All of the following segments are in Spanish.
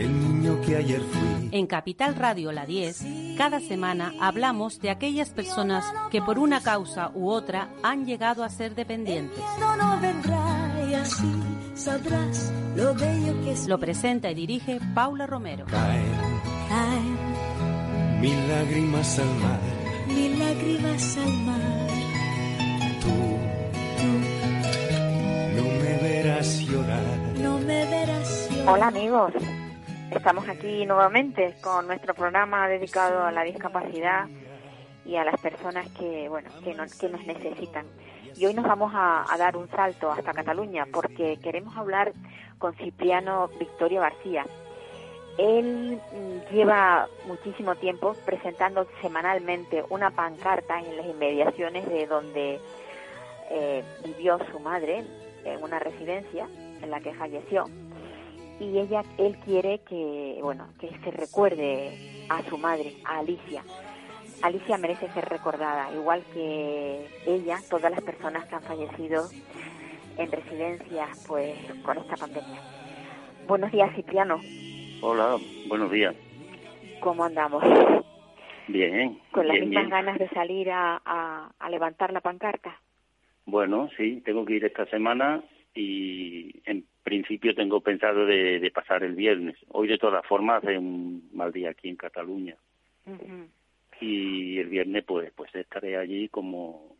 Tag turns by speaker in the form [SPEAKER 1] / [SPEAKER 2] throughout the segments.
[SPEAKER 1] El niño que ayer fui.
[SPEAKER 2] En Capital Radio La 10, cada semana hablamos de aquellas personas que por una causa u otra han llegado a ser dependientes.
[SPEAKER 3] No, no vendrá y así sabrás lo bello que es.
[SPEAKER 2] Lo presenta y dirige Paula Romero.
[SPEAKER 1] Caen
[SPEAKER 3] Caen
[SPEAKER 1] mil lágrimas al mar.
[SPEAKER 3] mil lágrimas al mar.
[SPEAKER 1] Tú no me verás llorar.
[SPEAKER 3] No me verás llorar.
[SPEAKER 4] Hola amigos, estamos aquí nuevamente con nuestro programa dedicado a la discapacidad y a las personas que bueno que, no- que nos necesitan. Y hoy nos vamos a, dar un salto hasta Cataluña porque queremos hablar con Cipriano Victorio García. Él mm, lleva muchísimo tiempo presentando semanalmente una pancarta en las inmediaciones de donde eh, vivió su madre, en una residencia en la que falleció y ella él quiere que bueno que se recuerde a su madre a Alicia. Alicia merece ser recordada igual que ella todas las personas que han fallecido en residencias pues con esta pandemia. Buenos días Cipriano.
[SPEAKER 5] Hola, buenos días.
[SPEAKER 4] cómo andamos
[SPEAKER 5] Bien,
[SPEAKER 4] con las
[SPEAKER 5] bien,
[SPEAKER 4] mismas
[SPEAKER 5] bien.
[SPEAKER 4] ganas de salir a, a, a levantar la pancarta
[SPEAKER 5] Bueno, sí, tengo que ir esta semana y en principio tengo pensado de, de pasar el viernes. Hoy de todas formas hace un mal día aquí en Cataluña. Y el viernes pues pues estaré allí como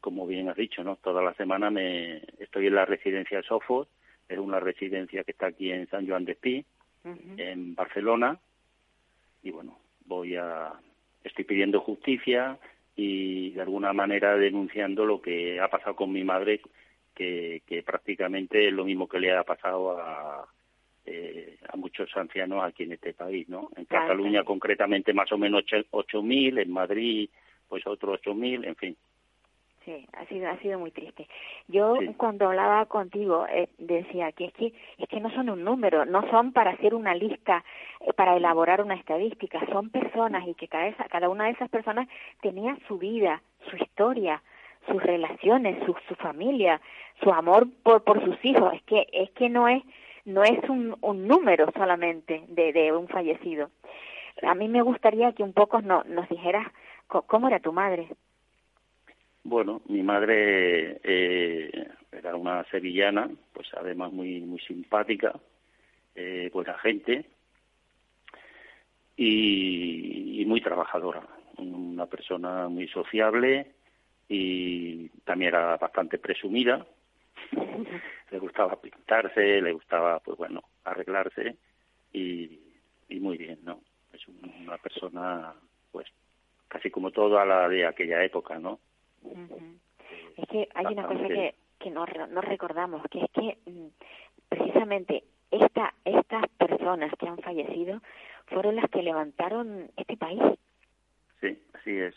[SPEAKER 5] como bien has dicho, ¿no? Toda la semana me estoy en la residencia de Sofos, es una residencia que está aquí en San Joan de Espí, en Barcelona. Y bueno voy a estoy pidiendo justicia y de alguna manera denunciando lo que ha pasado con mi madre que, que prácticamente es lo mismo que le ha pasado a eh, a muchos ancianos aquí en este país no en
[SPEAKER 4] Claro,
[SPEAKER 5] Cataluña concretamente más o menos ocho- ocho mil en Madrid pues otros ocho mil en fin
[SPEAKER 4] Sí, ha sido ha sido muy triste. Yo
[SPEAKER 5] Sí.
[SPEAKER 4] cuando hablaba contigo eh, decía que es que es que no son un número, no son para hacer una lista, eh, para elaborar una estadística, son personas y que cada esa- cada una de esas personas tenía su vida, su historia, sus relaciones, su su familia, su amor por por sus hijos. Es que es que no es no es un, un número solamente de, de un fallecido. A mí me gustaría que un poco no, nos dijeras cómo era tu madre.
[SPEAKER 5] Bueno, mi madre eh, era una sevillana, pues además muy muy simpática, eh, buena gente y, y muy trabajadora, una persona muy sociable y también era bastante presumida. le gustaba pintarse, le gustaba, pues bueno, arreglarse y, y muy bien, ¿no? Es un- una persona, pues, casi como toda la de aquella época, ¿no?
[SPEAKER 4] Ujú. Es que hay una cosa que, que no, no recordamos, que es que mm, precisamente esta, estas personas que han fallecido fueron las que levantaron este país.
[SPEAKER 5] Sí, así es.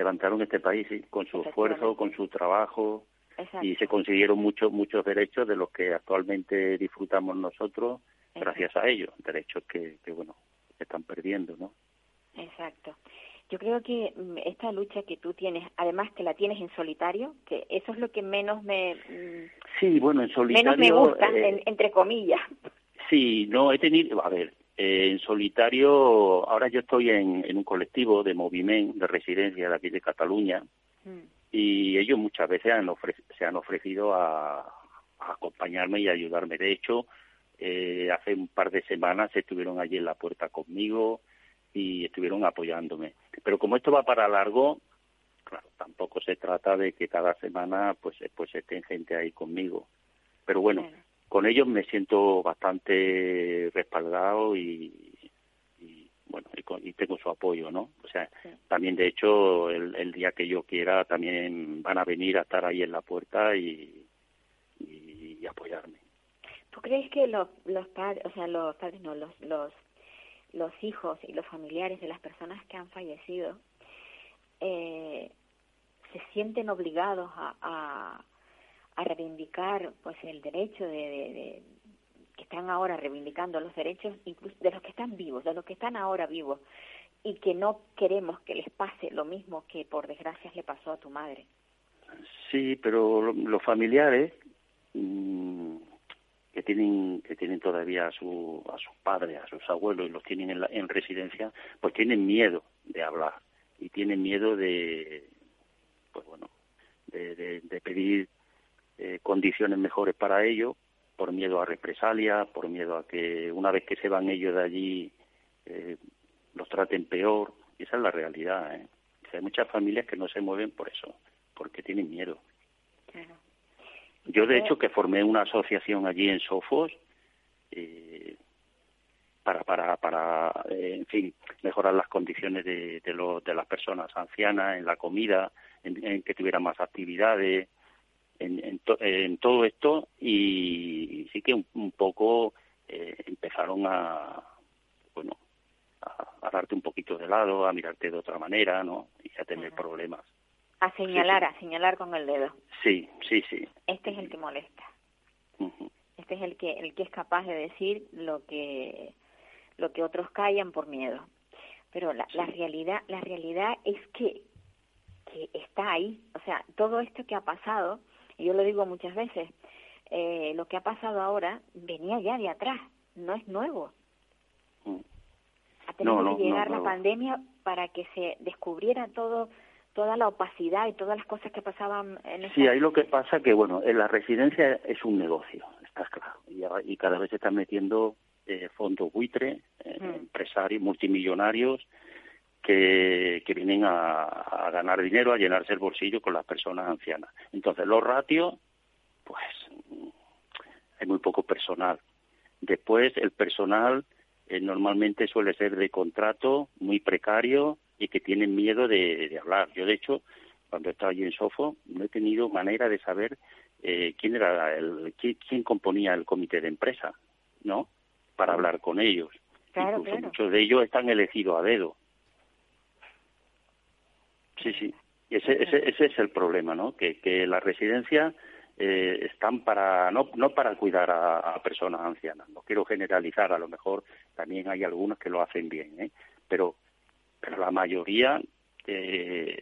[SPEAKER 5] Levantaron este país, sí, con su esfuerzo, con su trabajo
[SPEAKER 4] Exacto.
[SPEAKER 5] y se consiguieron muchos muchos derechos de los que actualmente disfrutamos nosotros gracias a ellos, derechos que, que bueno, se están perdiendo, ¿no?
[SPEAKER 4] Exacto. Yo creo que mm, esta lucha que tú tienes, además que la tienes en solitario, que eso es lo que menos me mm,
[SPEAKER 5] Sí, bueno, en solitario.
[SPEAKER 4] menos me gusta,
[SPEAKER 5] eh,
[SPEAKER 4] en- entre comillas.
[SPEAKER 5] Sí, no, he tenido, a ver, eh, en solitario, ahora yo estoy en, en un colectivo de movimiento de residencia de aquí de Cataluña
[SPEAKER 4] Mm,
[SPEAKER 5] y ellos muchas veces han se han ofrecido a, a acompañarme y ayudarme. De hecho, eh, hace un par de semanas estuvieron allí en la puerta conmigo y estuvieron apoyándome. Pero como esto va para largo, claro, tampoco se trata de que cada semana pues pues estén gente ahí conmigo. Pero bueno. Con ellos me siento bastante respaldado y, y, bueno y, con- y tengo su apoyo no o sea
[SPEAKER 4] Sí.
[SPEAKER 5] también de hecho el, el día que yo quiera también van a venir a estar ahí en la puerta y, y, y apoyarme
[SPEAKER 4] ¿Tú crees que los, los padres, o sea, los padres no, los, los, los hijos y los familiares de las personas que han fallecido, eh, se sienten obligados a, a, a reivindicar pues el derecho de, de, que están ahora reivindicando los derechos incluso de los que están vivos, de los que están ahora vivos y que no queremos que les pase lo mismo que por desgracia le pasó a tu madre.
[SPEAKER 5] Sí, pero los familiares mmm, que tienen que tienen todavía a su a sus padres, a sus abuelos y los tienen en, la, en residencia, pues tienen miedo de hablar y tienen miedo de pues bueno de, de pedir eh, condiciones mejores para ellos por miedo a represalia, por miedo a que una vez que se van ellos de allí eh, los traten peor. Y esa es la realidad. ¿eh? Hay muchas familias que no se mueven por eso, porque tienen miedo.
[SPEAKER 4] Claro.
[SPEAKER 5] Yo, de hecho, que formé una asociación allí en Sofos eh, para, para, para eh, en fin, mejorar las condiciones de, de, lo, de las personas ancianas en la comida, en, en que tuvieran más actividades, en, en, to, en todo esto y, y, sí que un, un poco eh, empezaron a, bueno, a, a, darte un poquito de lado, a mirarte de otra manera, ¿no? Y a tener problemas.
[SPEAKER 4] A señalar, sí, sí. a señalar con el dedo.
[SPEAKER 5] Sí, sí, sí.
[SPEAKER 4] Este es el que molesta.
[SPEAKER 5] Uh -huh.
[SPEAKER 4] Este es el que el que es capaz de decir lo que lo que otros callan por miedo. Pero la, sí. la realidad la realidad es que que está ahí, o sea, todo esto que ha pasado, yo lo digo muchas veces, eh, lo que ha pasado ahora venía ya de atrás, no es nuevo.
[SPEAKER 5] Uh
[SPEAKER 4] Ha tenido no, no, que llegar no, la pandemia para que se descubriera todo toda la opacidad y todas las cosas que pasaban en esa...
[SPEAKER 5] Sí, ahí lo que pasa que, bueno, en la residencia es un negocio, está claro, y, y cada vez se están metiendo eh, fondos buitre, eh, mm. empresarios, multimillonarios, que, que vienen a, a, ganar dinero, a llenarse el bolsillo con las personas ancianas. Entonces, los ratios, pues, hay muy poco personal. Después, el personal eh, normalmente suele ser de contrato, muy precario, y que tienen miedo de, de hablar. Yo, de hecho, cuando estaba allí en Sofo, no he tenido manera de saber eh, quién era el, quién, quién, componía el comité de empresa, ¿no? Para hablar con ellos.
[SPEAKER 4] Claro,
[SPEAKER 5] Incluso
[SPEAKER 4] claro.
[SPEAKER 5] muchos de ellos están elegidos a dedo. Sí, sí. Ese, ese, ese es el problema, ¿no? Que, que las residencias eh, están para no no para cuidar a, a, personas ancianas. No quiero generalizar, a lo mejor también hay algunos que lo hacen bien, ¿eh? Pero pero la mayoría, eh,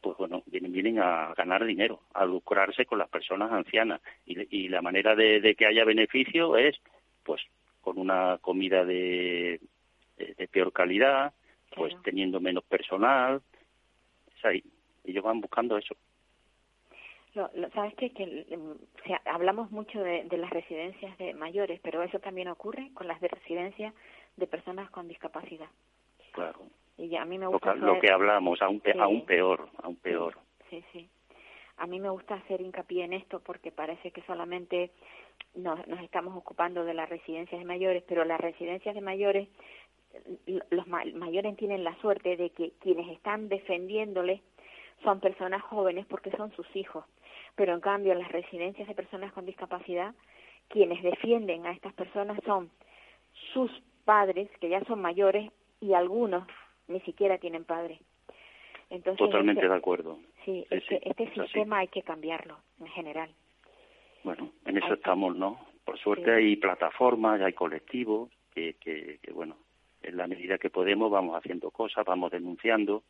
[SPEAKER 5] pues bueno, vienen, vienen a ganar dinero, a lucrarse con las personas ancianas. Y, y la manera de, de, que haya beneficio es, pues, con una comida de, de, de peor calidad, pues claro. teniendo menos personal. Ahí. Ellos van buscando eso.
[SPEAKER 4] Lo, lo, ¿Sabes qué? Que, o sea, hablamos mucho de, de las residencias de mayores, pero eso también ocurre con las de residencias de personas con discapacidad.
[SPEAKER 5] Claro.
[SPEAKER 4] Y a mí me gusta
[SPEAKER 5] lo, que, hacer... lo que hablamos, aún, pe sí. aún peor, aún peor.
[SPEAKER 4] Sí, sí. A mí me gusta hacer hincapié en esto porque parece que solamente nos, nos estamos ocupando de las residencias de mayores, pero las residencias de mayores, los ma mayores tienen la suerte de que quienes están defendiéndoles son personas jóvenes porque son sus hijos. Pero en cambio, las residencias de personas con discapacidad, quienes defienden a estas personas son sus padres, que ya son mayores, y algunos ni siquiera tienen padre.
[SPEAKER 5] Entonces, Totalmente
[SPEAKER 4] este,
[SPEAKER 5] de acuerdo.
[SPEAKER 4] Sí, sí este, sí, este sistema hay que cambiarlo en general.
[SPEAKER 5] Bueno, en eso hay estamos, que... ¿no? Por suerte sí. hay plataformas, hay colectivos que, que, que, bueno, en la medida que podemos vamos haciendo cosas, vamos denunciando.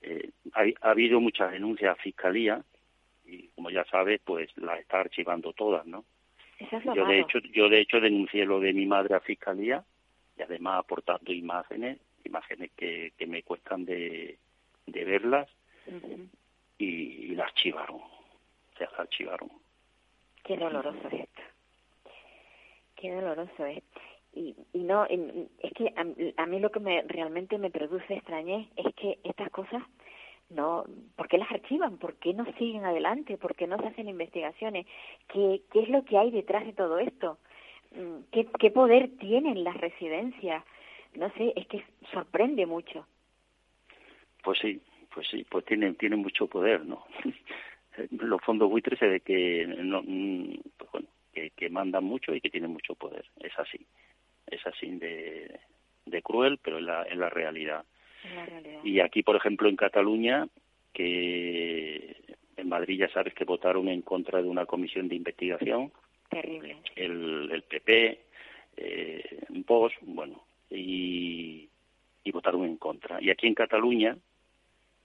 [SPEAKER 5] Eh, hay, ha habido muchas denuncias a Fiscalía y, como ya sabes, pues las está archivando todas, ¿no?
[SPEAKER 4] Eso es
[SPEAKER 5] yo,
[SPEAKER 4] malo.
[SPEAKER 5] de hecho, yo, de hecho, denuncié lo de mi madre a Fiscalía y además aportando imágenes imágenes que, que me cuestan de, de verlas
[SPEAKER 4] uh -huh.
[SPEAKER 5] y, y, la archivaron, o sea, la archivaron.
[SPEAKER 4] Qué doloroso es esto, qué doloroso es. Y, y no, es que a, a, mí lo que me realmente me produce extrañez es que estas cosas no, ¿por qué las archivan? ¿Por qué no siguen adelante? ¿Por qué no se hacen investigaciones? ¿Qué, qué es lo que hay detrás de todo esto? Mm, ¿Qué, qué poder tienen las residencias? no sé, es que sorprende mucho.
[SPEAKER 5] Pues sí, pues sí, pues tienen tienen mucho poder, ¿no? Los fondos buitres se ve que no, pues bueno, que, que mandan mucho y que tienen mucho poder, es así, es así de, de cruel, pero en la, en la realidad.
[SPEAKER 4] En la realidad.
[SPEAKER 5] Y aquí, por ejemplo, en Cataluña, que En Madrid ya sabes que votaron en contra de una comisión de investigación.
[SPEAKER 4] Terrible.
[SPEAKER 5] El, el PP, eh, Vox, bueno, y, y votaron en contra. Y aquí en Cataluña,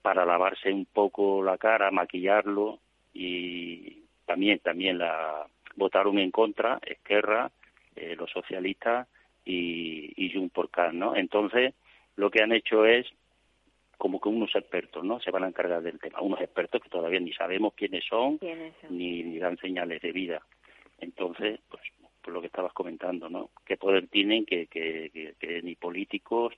[SPEAKER 5] para lavarse un poco la cara, maquillarlo, y también, también la votaron en contra, Esquerra, eh, los socialistas y, y Junts por ¿no? Entonces, lo que han hecho es como que unos expertos, ¿no? Se van a encargar del tema. Unos expertos que todavía ni sabemos quiénes son, Ni, ni, dan señales de vida. Entonces, pues, por lo que estabas comentando, ¿no? ¿Qué poder tienen que, que, que, ni políticos,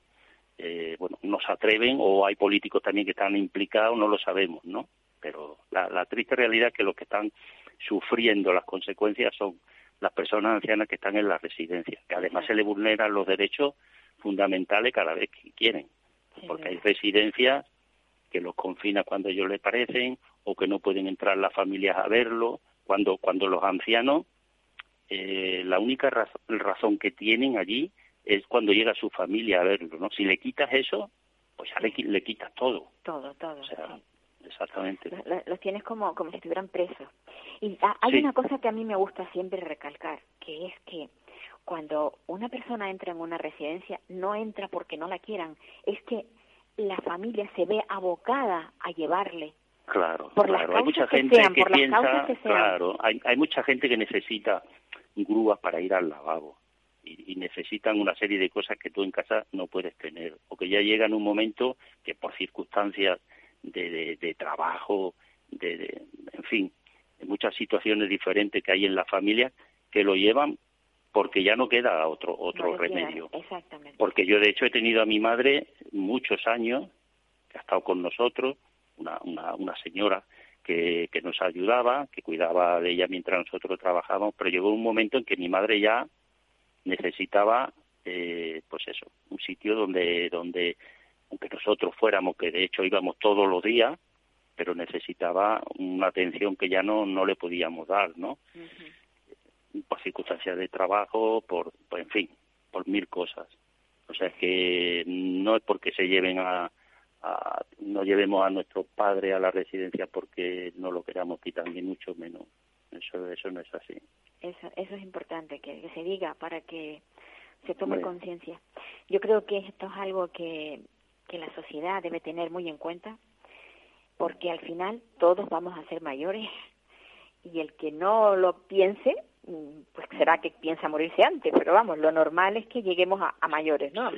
[SPEAKER 5] eh, bueno, no se atreven o hay políticos también que están implicados, no lo sabemos, ¿no? Pero la, la triste realidad es que los que están sufriendo las consecuencias son las personas ancianas que están en las residencias, que además se les vulneran los derechos fundamentales cada vez que quieren porque hay residencias que los confina cuando ellos les parecen o que no pueden entrar las familias a verlo, cuando, cuando los ancianos, eh, la única razón que tienen allí es cuando llega su familia a verlo, ¿no? Si le quitas eso, pues ya le, le quitas todo.
[SPEAKER 4] Todo, todo.
[SPEAKER 5] exactamente.
[SPEAKER 4] Los, tienes como, como si estuvieran presos. Y hay una cosa que a mí me gusta siempre recalcar, que es que cuando una persona entra en una residencia, no entra porque no la quieran, es que la familia se ve abocada a llevarle.
[SPEAKER 5] Claro, por claro. hay mucha gente que piensa, claro, hay, hay mucha gente que necesita grúas para ir al lavabo y, necesitan una serie de cosas que tú en casa no puedes tener o que ya llega en un momento que por circunstancias de, de, trabajo, de, de, en fin, de muchas situaciones diferentes que hay en la familia que lo llevan porque ya no queda otro otro remedio.
[SPEAKER 4] exactamente.
[SPEAKER 5] Porque yo de hecho he tenido a mi madre muchos años que ha estado con nosotros, una, una, una señora que, que nos ayudaba, que cuidaba de ella mientras nosotros trabajábamos, pero llegó un momento en que mi madre ya necesitaba, eh, pues eso, un sitio donde, donde, aunque nosotros fuéramos, que de hecho íbamos todos los días, pero necesitaba una atención que ya no, no le podíamos dar, ¿no? por circunstancias de trabajo, por, en fin, por mil cosas. O sea, que no es porque se lleven a, no llevemos a nuestro padre a la residencia porque no lo queramos quitar, ni mucho menos. Eso, eso no es así.
[SPEAKER 4] Eso, eso es importante, que, se diga para que se tome conciencia. Yo creo que esto es algo que, que la sociedad debe tener muy en cuenta, porque al final todos vamos a ser mayores y el que no lo piense Mm, pues será que piensa morirse antes, pero vamos, lo normal es que lleguemos a, mayores, ¿no?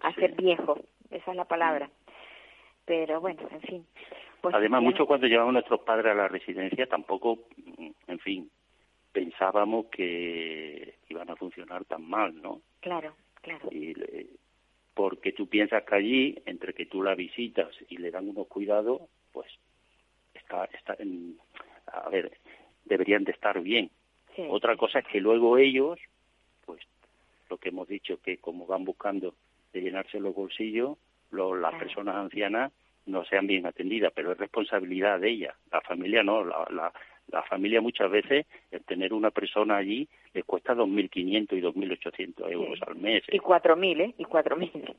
[SPEAKER 4] a ser viejos, esa es la palabra. Pero bueno, en fin.
[SPEAKER 5] Pues Además, mucho cuando llevamos nuestros padres a la residencia, tampoco, mm, en fin, pensábamos que iban a funcionar tan mal, ¿no?
[SPEAKER 4] Claro, claro.
[SPEAKER 5] Y, porque tú piensas que allí, entre que tú la visitas y le dan unos cuidados, pues está, está en, a ver, deberían de estar bien, otra cosa es que luego ellos, pues lo que hemos dicho, que como van buscando de llenarse los bolsillos, las personas ancianas no sean bien atendidas, pero es responsabilidad de ellas. La familia no, la, la, la familia muchas veces, el tener una persona allí, le cuesta 2.500 y 2.800 euros al mes.
[SPEAKER 4] ¿eh? Y 4.000, ¿eh? Y 4.000.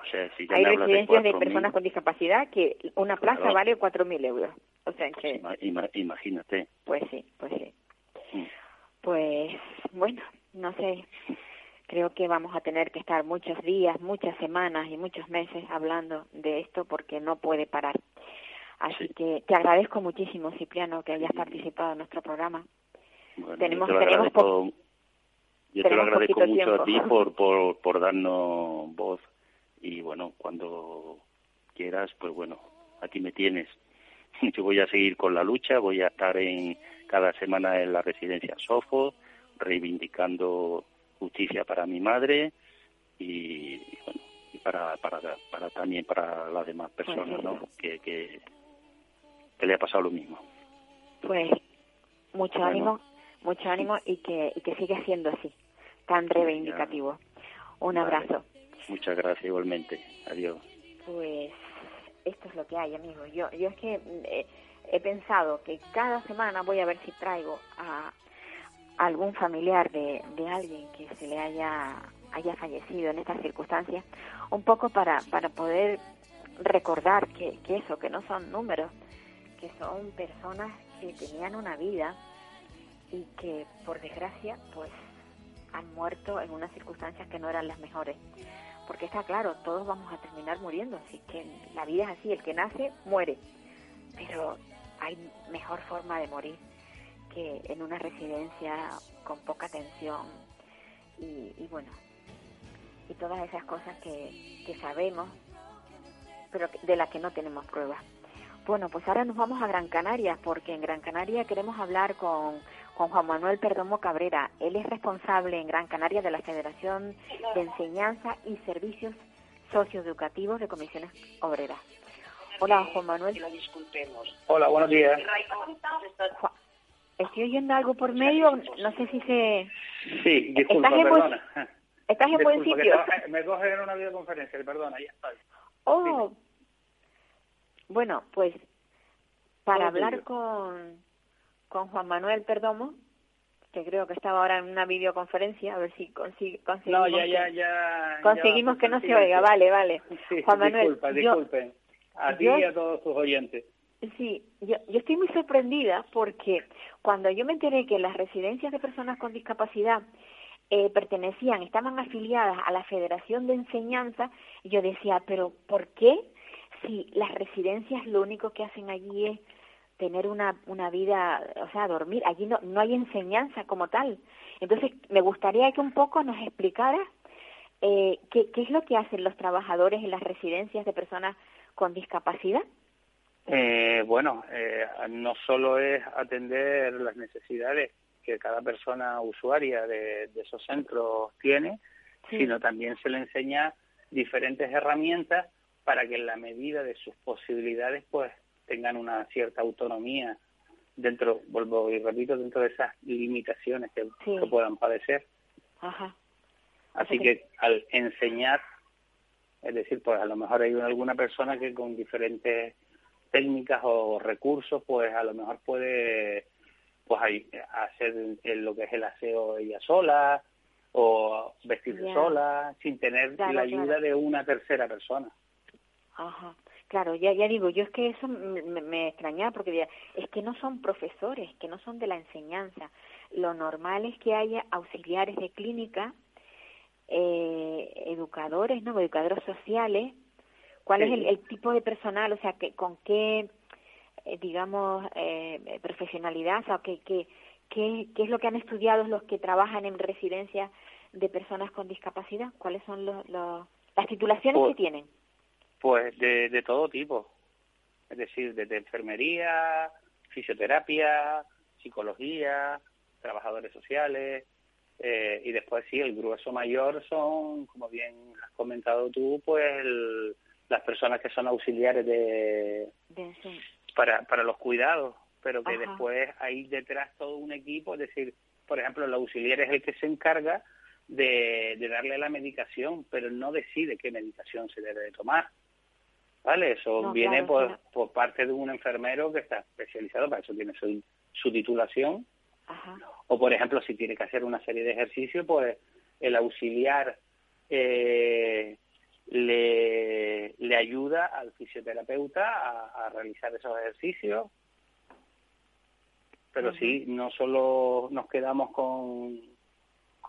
[SPEAKER 5] O sea, si
[SPEAKER 4] Hay residencias de, personas con discapacidad que una plaza vale 4.000 euros. O sea que...
[SPEAKER 5] Imagínate.
[SPEAKER 4] Pues sí, pues sí. Mm pues bueno, no sé, creo que vamos a tener que estar muchos días, muchas semanas y muchos meses hablando de esto porque no puede parar. Así que te agradezco muchísimo, Cipriano, que hayas participado en nuestro programa.
[SPEAKER 5] tenemos, yo te lo agradezco, yo te lo agradezco mucho a ti por, por, por darnos voz y bueno, cuando quieras, pues bueno, aquí me tienes. Yo voy a seguir con la lucha, voy a estar en cada semana en la residencia Sofo, reivindicando justicia para mi madre y, bueno, y para, para, para también para las demás personas ¿no? que, que, le ha pasado lo mismo.
[SPEAKER 4] Pues mucho ánimo, mucho ánimo y que, y que siga siendo así, tan reivindicativo. Un abrazo.
[SPEAKER 5] Muchas gracias igualmente. Adiós.
[SPEAKER 4] Pues esto es lo que hay, amigos. Yo, yo es que eh, he pensado que cada semana voy a ver si traigo a algún familiar de, de alguien que se le haya, haya fallecido en estas circunstancias, un poco para, para poder recordar que, que eso, que no son números, que son personas que tenían una vida y que por desgracia pues han muerto en unas circunstancias que no eran las mejores. Porque está claro, todos vamos a terminar muriendo, así que la vida es así, el que nace muere. Pero hay mejor forma de morir que en una residencia con poca atención y, bueno, y todas esas cosas que, que sabemos, pero de las que no tenemos pruebas. Bueno, pues ahora nos vamos a Gran Canaria, porque en Gran Canaria queremos hablar con con Juan Manuel Perdomo Cabrera. Él es responsable en Gran Canaria de la Federación de Enseñanza y Servicios Socioeducativos de Comisiones Obreras. Hola, Juan Manuel.
[SPEAKER 6] Hola, buenos días.
[SPEAKER 4] Estoy oyendo algo por medio, no sé si se...
[SPEAKER 6] Sí, disculpa, ¿Estás perdona.
[SPEAKER 4] ¿Estás en buen sitio?
[SPEAKER 6] Me coge en una videoconferencia, perdona, ya está.
[SPEAKER 4] Oh, bueno, pues para hablar con con Juan Manuel Perdomo, que creo que estaba ahora en una videoconferencia, a ver si conseguimos,
[SPEAKER 6] no, ya, ya, ya,
[SPEAKER 4] conseguimos que no se oiga. Vale, vale.
[SPEAKER 6] Juan Manuel, disculpa, disculpen. A ti y a todos tus oyentes.
[SPEAKER 4] Sí, yo, yo estoy muy sorprendida porque cuando yo me enteré que las residencias de personas con discapacidad eh, pertenecían, estaban afiliadas a la Federación de Enseñanza, yo decía, pero ¿por qué si las residencias lo único que hacen allí es tener una, una vida, o sea, dormir. Allí no, no hay enseñanza como tal. Entonces, me gustaría que un poco nos explicara eh, qué, qué es lo que hacen los trabajadores en las residencias de personas con discapacidad.
[SPEAKER 6] Eh, bueno, eh, no solo es atender las necesidades que cada persona usuaria de, de esos centros tiene, sino también se le enseña diferentes herramientas para que en la medida de sus posibilidades pues tengan una cierta autonomía dentro, vuelvo y repito, dentro de esas limitaciones que, puedan padecer.
[SPEAKER 4] Ajá.
[SPEAKER 6] Así que al enseñar, es decir, pues a lo mejor hay alguna persona que con diferentes técnicas o recursos, pues a lo mejor puede pues hacer lo que es el aseo ella sola o vestirse sola sin tener la ayuda de una tercera persona.
[SPEAKER 4] Ajá. Claro, ya, ya digo, yo es que eso me, me extrañaba porque es que no son profesores, que no son de la enseñanza. Lo normal es que haya auxiliares de clínica, eh, educadores, ¿no? Educadores sociales. ¿Cuál es el, tipo de personal? O sea, que, con qué, eh, digamos, eh, profesionalidad, o sea, ¿qué, qué, qué, qué es lo que han estudiado los que trabajan en residencias de personas con discapacidad? ¿Cuáles son los, los las titulaciones que tienen?
[SPEAKER 6] Pues de, de todo tipo, es decir, desde enfermería, fisioterapia, psicología, trabajadores sociales, eh, y después sí, el grueso mayor son, como bien has comentado tú, pues las personas que son auxiliares de, para, para los cuidados, pero que después hay detrás todo un equipo, es decir, por ejemplo, el auxiliar es el que se encarga de, de darle la medicación, pero no decide qué medicación se debe de tomar. ¿Vale? Eso viene por, por parte de un enfermero que está especializado, para eso tiene su, su titulación. O, por ejemplo, si tiene que hacer una serie de ejercicios, pues el auxiliar eh, le, le ayuda al fisioterapeuta a, a realizar esos ejercicios. Pero sí, no solo nos quedamos con,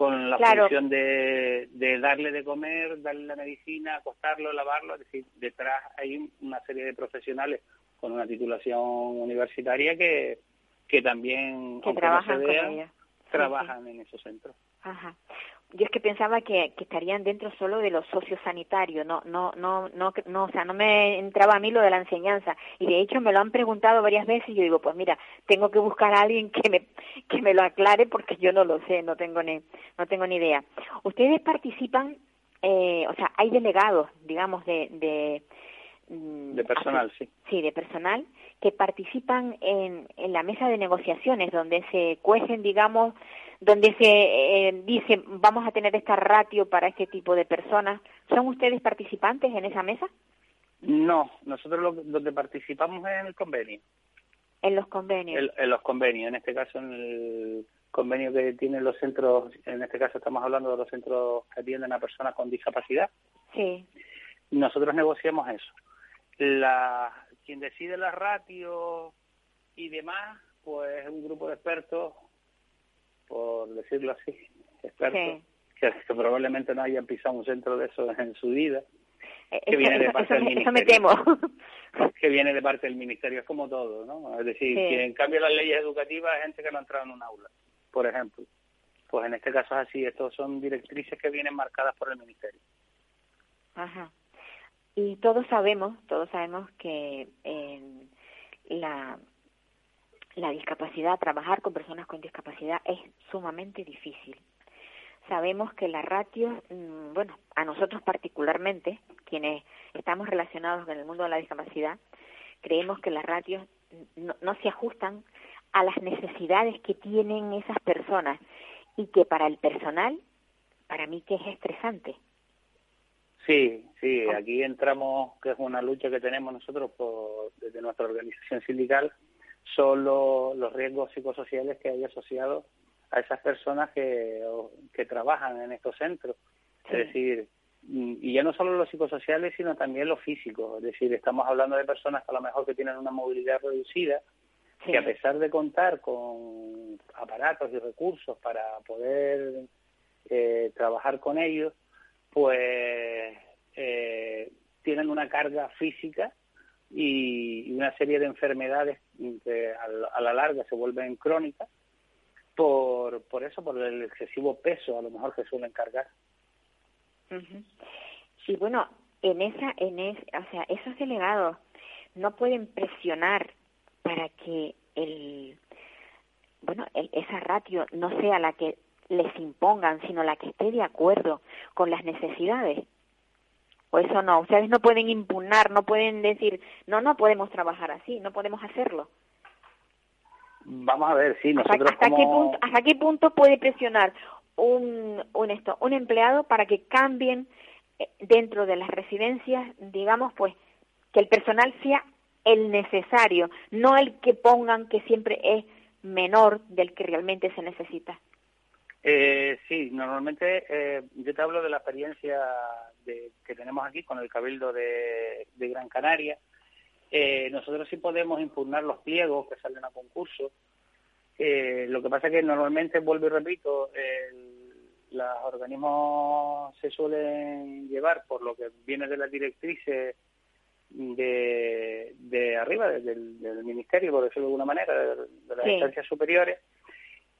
[SPEAKER 6] con la función de, de, darle de comer, darle la medicina, acostarlo, lavarlo, es decir, detrás hay una serie de profesionales con una titulación universitaria que, que también,
[SPEAKER 4] que trabajan,
[SPEAKER 6] trabajan en esos centros.
[SPEAKER 4] Ajá yo es que pensaba que, que, estarían dentro solo de los sociosanitarios, no, no, no, no, no, o sea, no me entraba a mí lo de la enseñanza. Y de hecho me lo han preguntado varias veces y yo digo, pues mira, tengo que buscar a alguien que me, que me lo aclare porque yo no lo sé, no tengo ni, no tengo ni idea. Ustedes participan, eh, o sea, hay delegados, digamos, de, de
[SPEAKER 6] mm, de personal, sí.
[SPEAKER 4] Sí, de personal que participan en, en la mesa de negociaciones donde se cuecen, digamos, donde se eh, dice vamos a tener esta ratio para este tipo de personas. ¿Son ustedes participantes en esa mesa?
[SPEAKER 6] No, nosotros lo, donde participamos es en el convenio.
[SPEAKER 4] En los convenios.
[SPEAKER 6] en los convenios, en este caso en el convenio que tienen los centros, en este caso estamos hablando de los centros que atienden a personas con discapacidad.
[SPEAKER 4] Sí.
[SPEAKER 6] Nosotros negociamos eso. La, quien decide la ratio y demás, pues un grupo de expertos, por decirlo así, expertos, que, probablemente no hayan pisado un centro de eso en su vida,
[SPEAKER 4] eh, que viene de parte del ministerio.
[SPEAKER 6] que viene de parte del ministerio, es como todo, ¿no? Es decir, que en cambio las leyes educativas hay gente que no ha entrado en un aula, por ejemplo. Pues en este caso es así, estos son directrices que vienen marcadas por el ministerio.
[SPEAKER 4] Ajá. Y todos sabemos, todos sabemos que eh, la la discapacidad, trabajar con personas con discapacidad es sumamente difícil. Sabemos que la ratio, mm, bueno, a nosotros particularmente, quienes estamos relacionados con el mundo de la discapacidad, creemos que las ratios no, se ajustan a las necesidades que tienen esas personas y que para el personal, para mí que es estresante.
[SPEAKER 6] Sí, sí, aquí entramos, que es una lucha que tenemos nosotros por, desde nuestra organización sindical, son los riesgos psicosociales que hay asociados a esas personas que, que trabajan en estos centros. Es decir, y ya no solo los psicosociales, sino también los físicos. Es decir, estamos hablando de personas a lo mejor que tienen una movilidad reducida, que a pesar de contar con aparatos y recursos para poder eh, trabajar con ellos, pues eh, tienen una carga física y una serie de enfermedades que a la larga se vuelven crónicas por, por eso, por el excesivo peso a lo mejor que suelen cargar.
[SPEAKER 4] Sí, bueno, en esa, en es, o sea, esos delegados no pueden presionar para que el, bueno, esa ratio no sea la que les impongan, sino la que esté de acuerdo con las necesidades o eso no, ustedes no pueden impugnar, no pueden decir, no, no podemos trabajar así, no podemos hacerlo.
[SPEAKER 6] Vamos a ver, sí, nosotros
[SPEAKER 4] ¿Hasta, qué punto, ¿Hasta qué punto puede presionar un, un, esto, un empleado para que cambien eh, dentro de las residencias, digamos, pues, que el personal sea el necesario, no el que pongan que siempre es menor del que realmente se necesita?
[SPEAKER 6] Eh, sí, normalmente eh, yo te hablo de la experiencia de, que tenemos aquí con el Cabildo de, Gran Canaria. Eh, nosotros sí podemos impugnar los pliegos que salen a concurso. Eh, lo que pasa es que normalmente, vuelvo y repito, los organismos se suelen llevar por lo que viene de las directrices de, de arriba, del, Ministerio, por decirlo de alguna manera, de, las instancias superiores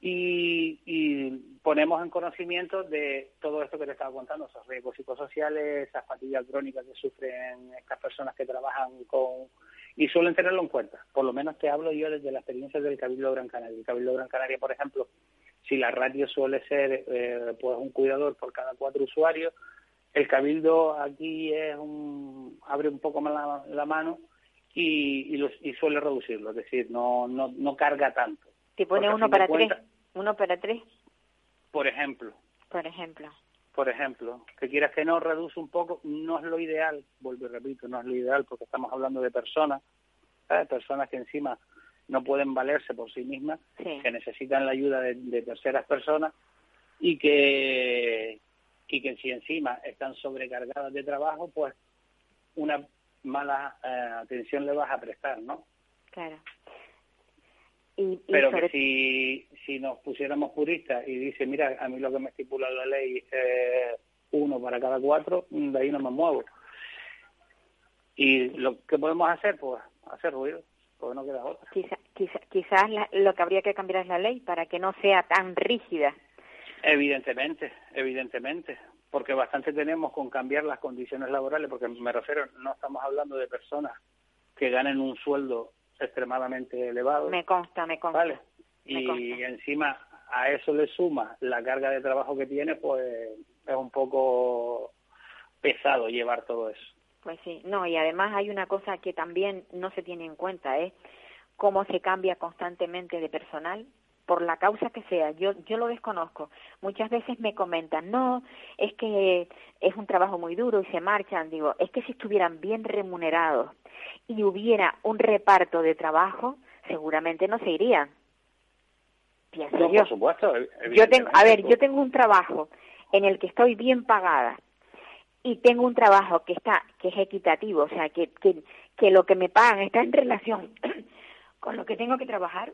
[SPEAKER 6] y, ponemos en conocimiento de todo esto que te estaba contando, esos riesgos psicosociales, esas fatigas crónicas que sufren estas personas que trabajan con... y suelen tenerlo en cuenta. Por lo menos te hablo yo desde la experiencia del Cabildo Gran Canaria. El Cabildo Gran Canaria, por ejemplo, si la radio suele ser eh, pues un cuidador por cada cuatro usuarios, el Cabildo aquí es un, abre un poco más la, mano y, y, suele reducirlo, es decir, no, no, no carga tanto.
[SPEAKER 4] Te pone uno para tres. ¿Uno para tres?
[SPEAKER 6] Por ejemplo.
[SPEAKER 4] Por ejemplo.
[SPEAKER 6] Por ejemplo, que quieras que no reduce un poco, no es lo ideal, vuelvo y repito, no es lo ideal porque estamos hablando de personas, personas que encima no pueden valerse por sí mismas, que necesitan la ayuda de, terceras personas y que y que si encima están sobrecargadas de trabajo, pues una mala eh, atención le vas a prestar, ¿no?
[SPEAKER 4] Claro.
[SPEAKER 6] Pero que si, si nos pusiéramos puristas y dice, mira, a mí lo que me estipula la ley es uno para cada cuatro, de ahí no me muevo. Y lo que podemos hacer, pues, hacer ruido, porque no queda otra.
[SPEAKER 4] Quizá, quizás lo que habría que cambiar es la ley para que no sea tan rígida.
[SPEAKER 6] Evidentemente, evidentemente, porque bastante tenemos con cambiar las condiciones laborales, porque me refiero, no estamos hablando de personas que ganen un sueldo extremadamente elevado.
[SPEAKER 4] Me consta, me consta.
[SPEAKER 6] ¿vale? y encima a eso le suma la carga de trabajo que tiene, pues es un poco pesado llevar todo eso.
[SPEAKER 4] Pues sí, no, y además hay una cosa que también no se tiene en cuenta, es ¿eh? cómo se cambia constantemente de personal por la causa que sea. Yo yo lo desconozco. Muchas veces me comentan, "No, es que es un trabajo muy duro y se marchan." Digo, "Es que si estuvieran bien remunerados y hubiera un reparto de trabajo, seguramente no se irían." Pienso yo.
[SPEAKER 6] Por supuesto.
[SPEAKER 4] Yo tengo, a ver, yo tengo un trabajo en el que estoy bien pagada y tengo un trabajo que está que es equitativo, o sea, que que, que lo que me pagan está en relación con lo que tengo que trabajar,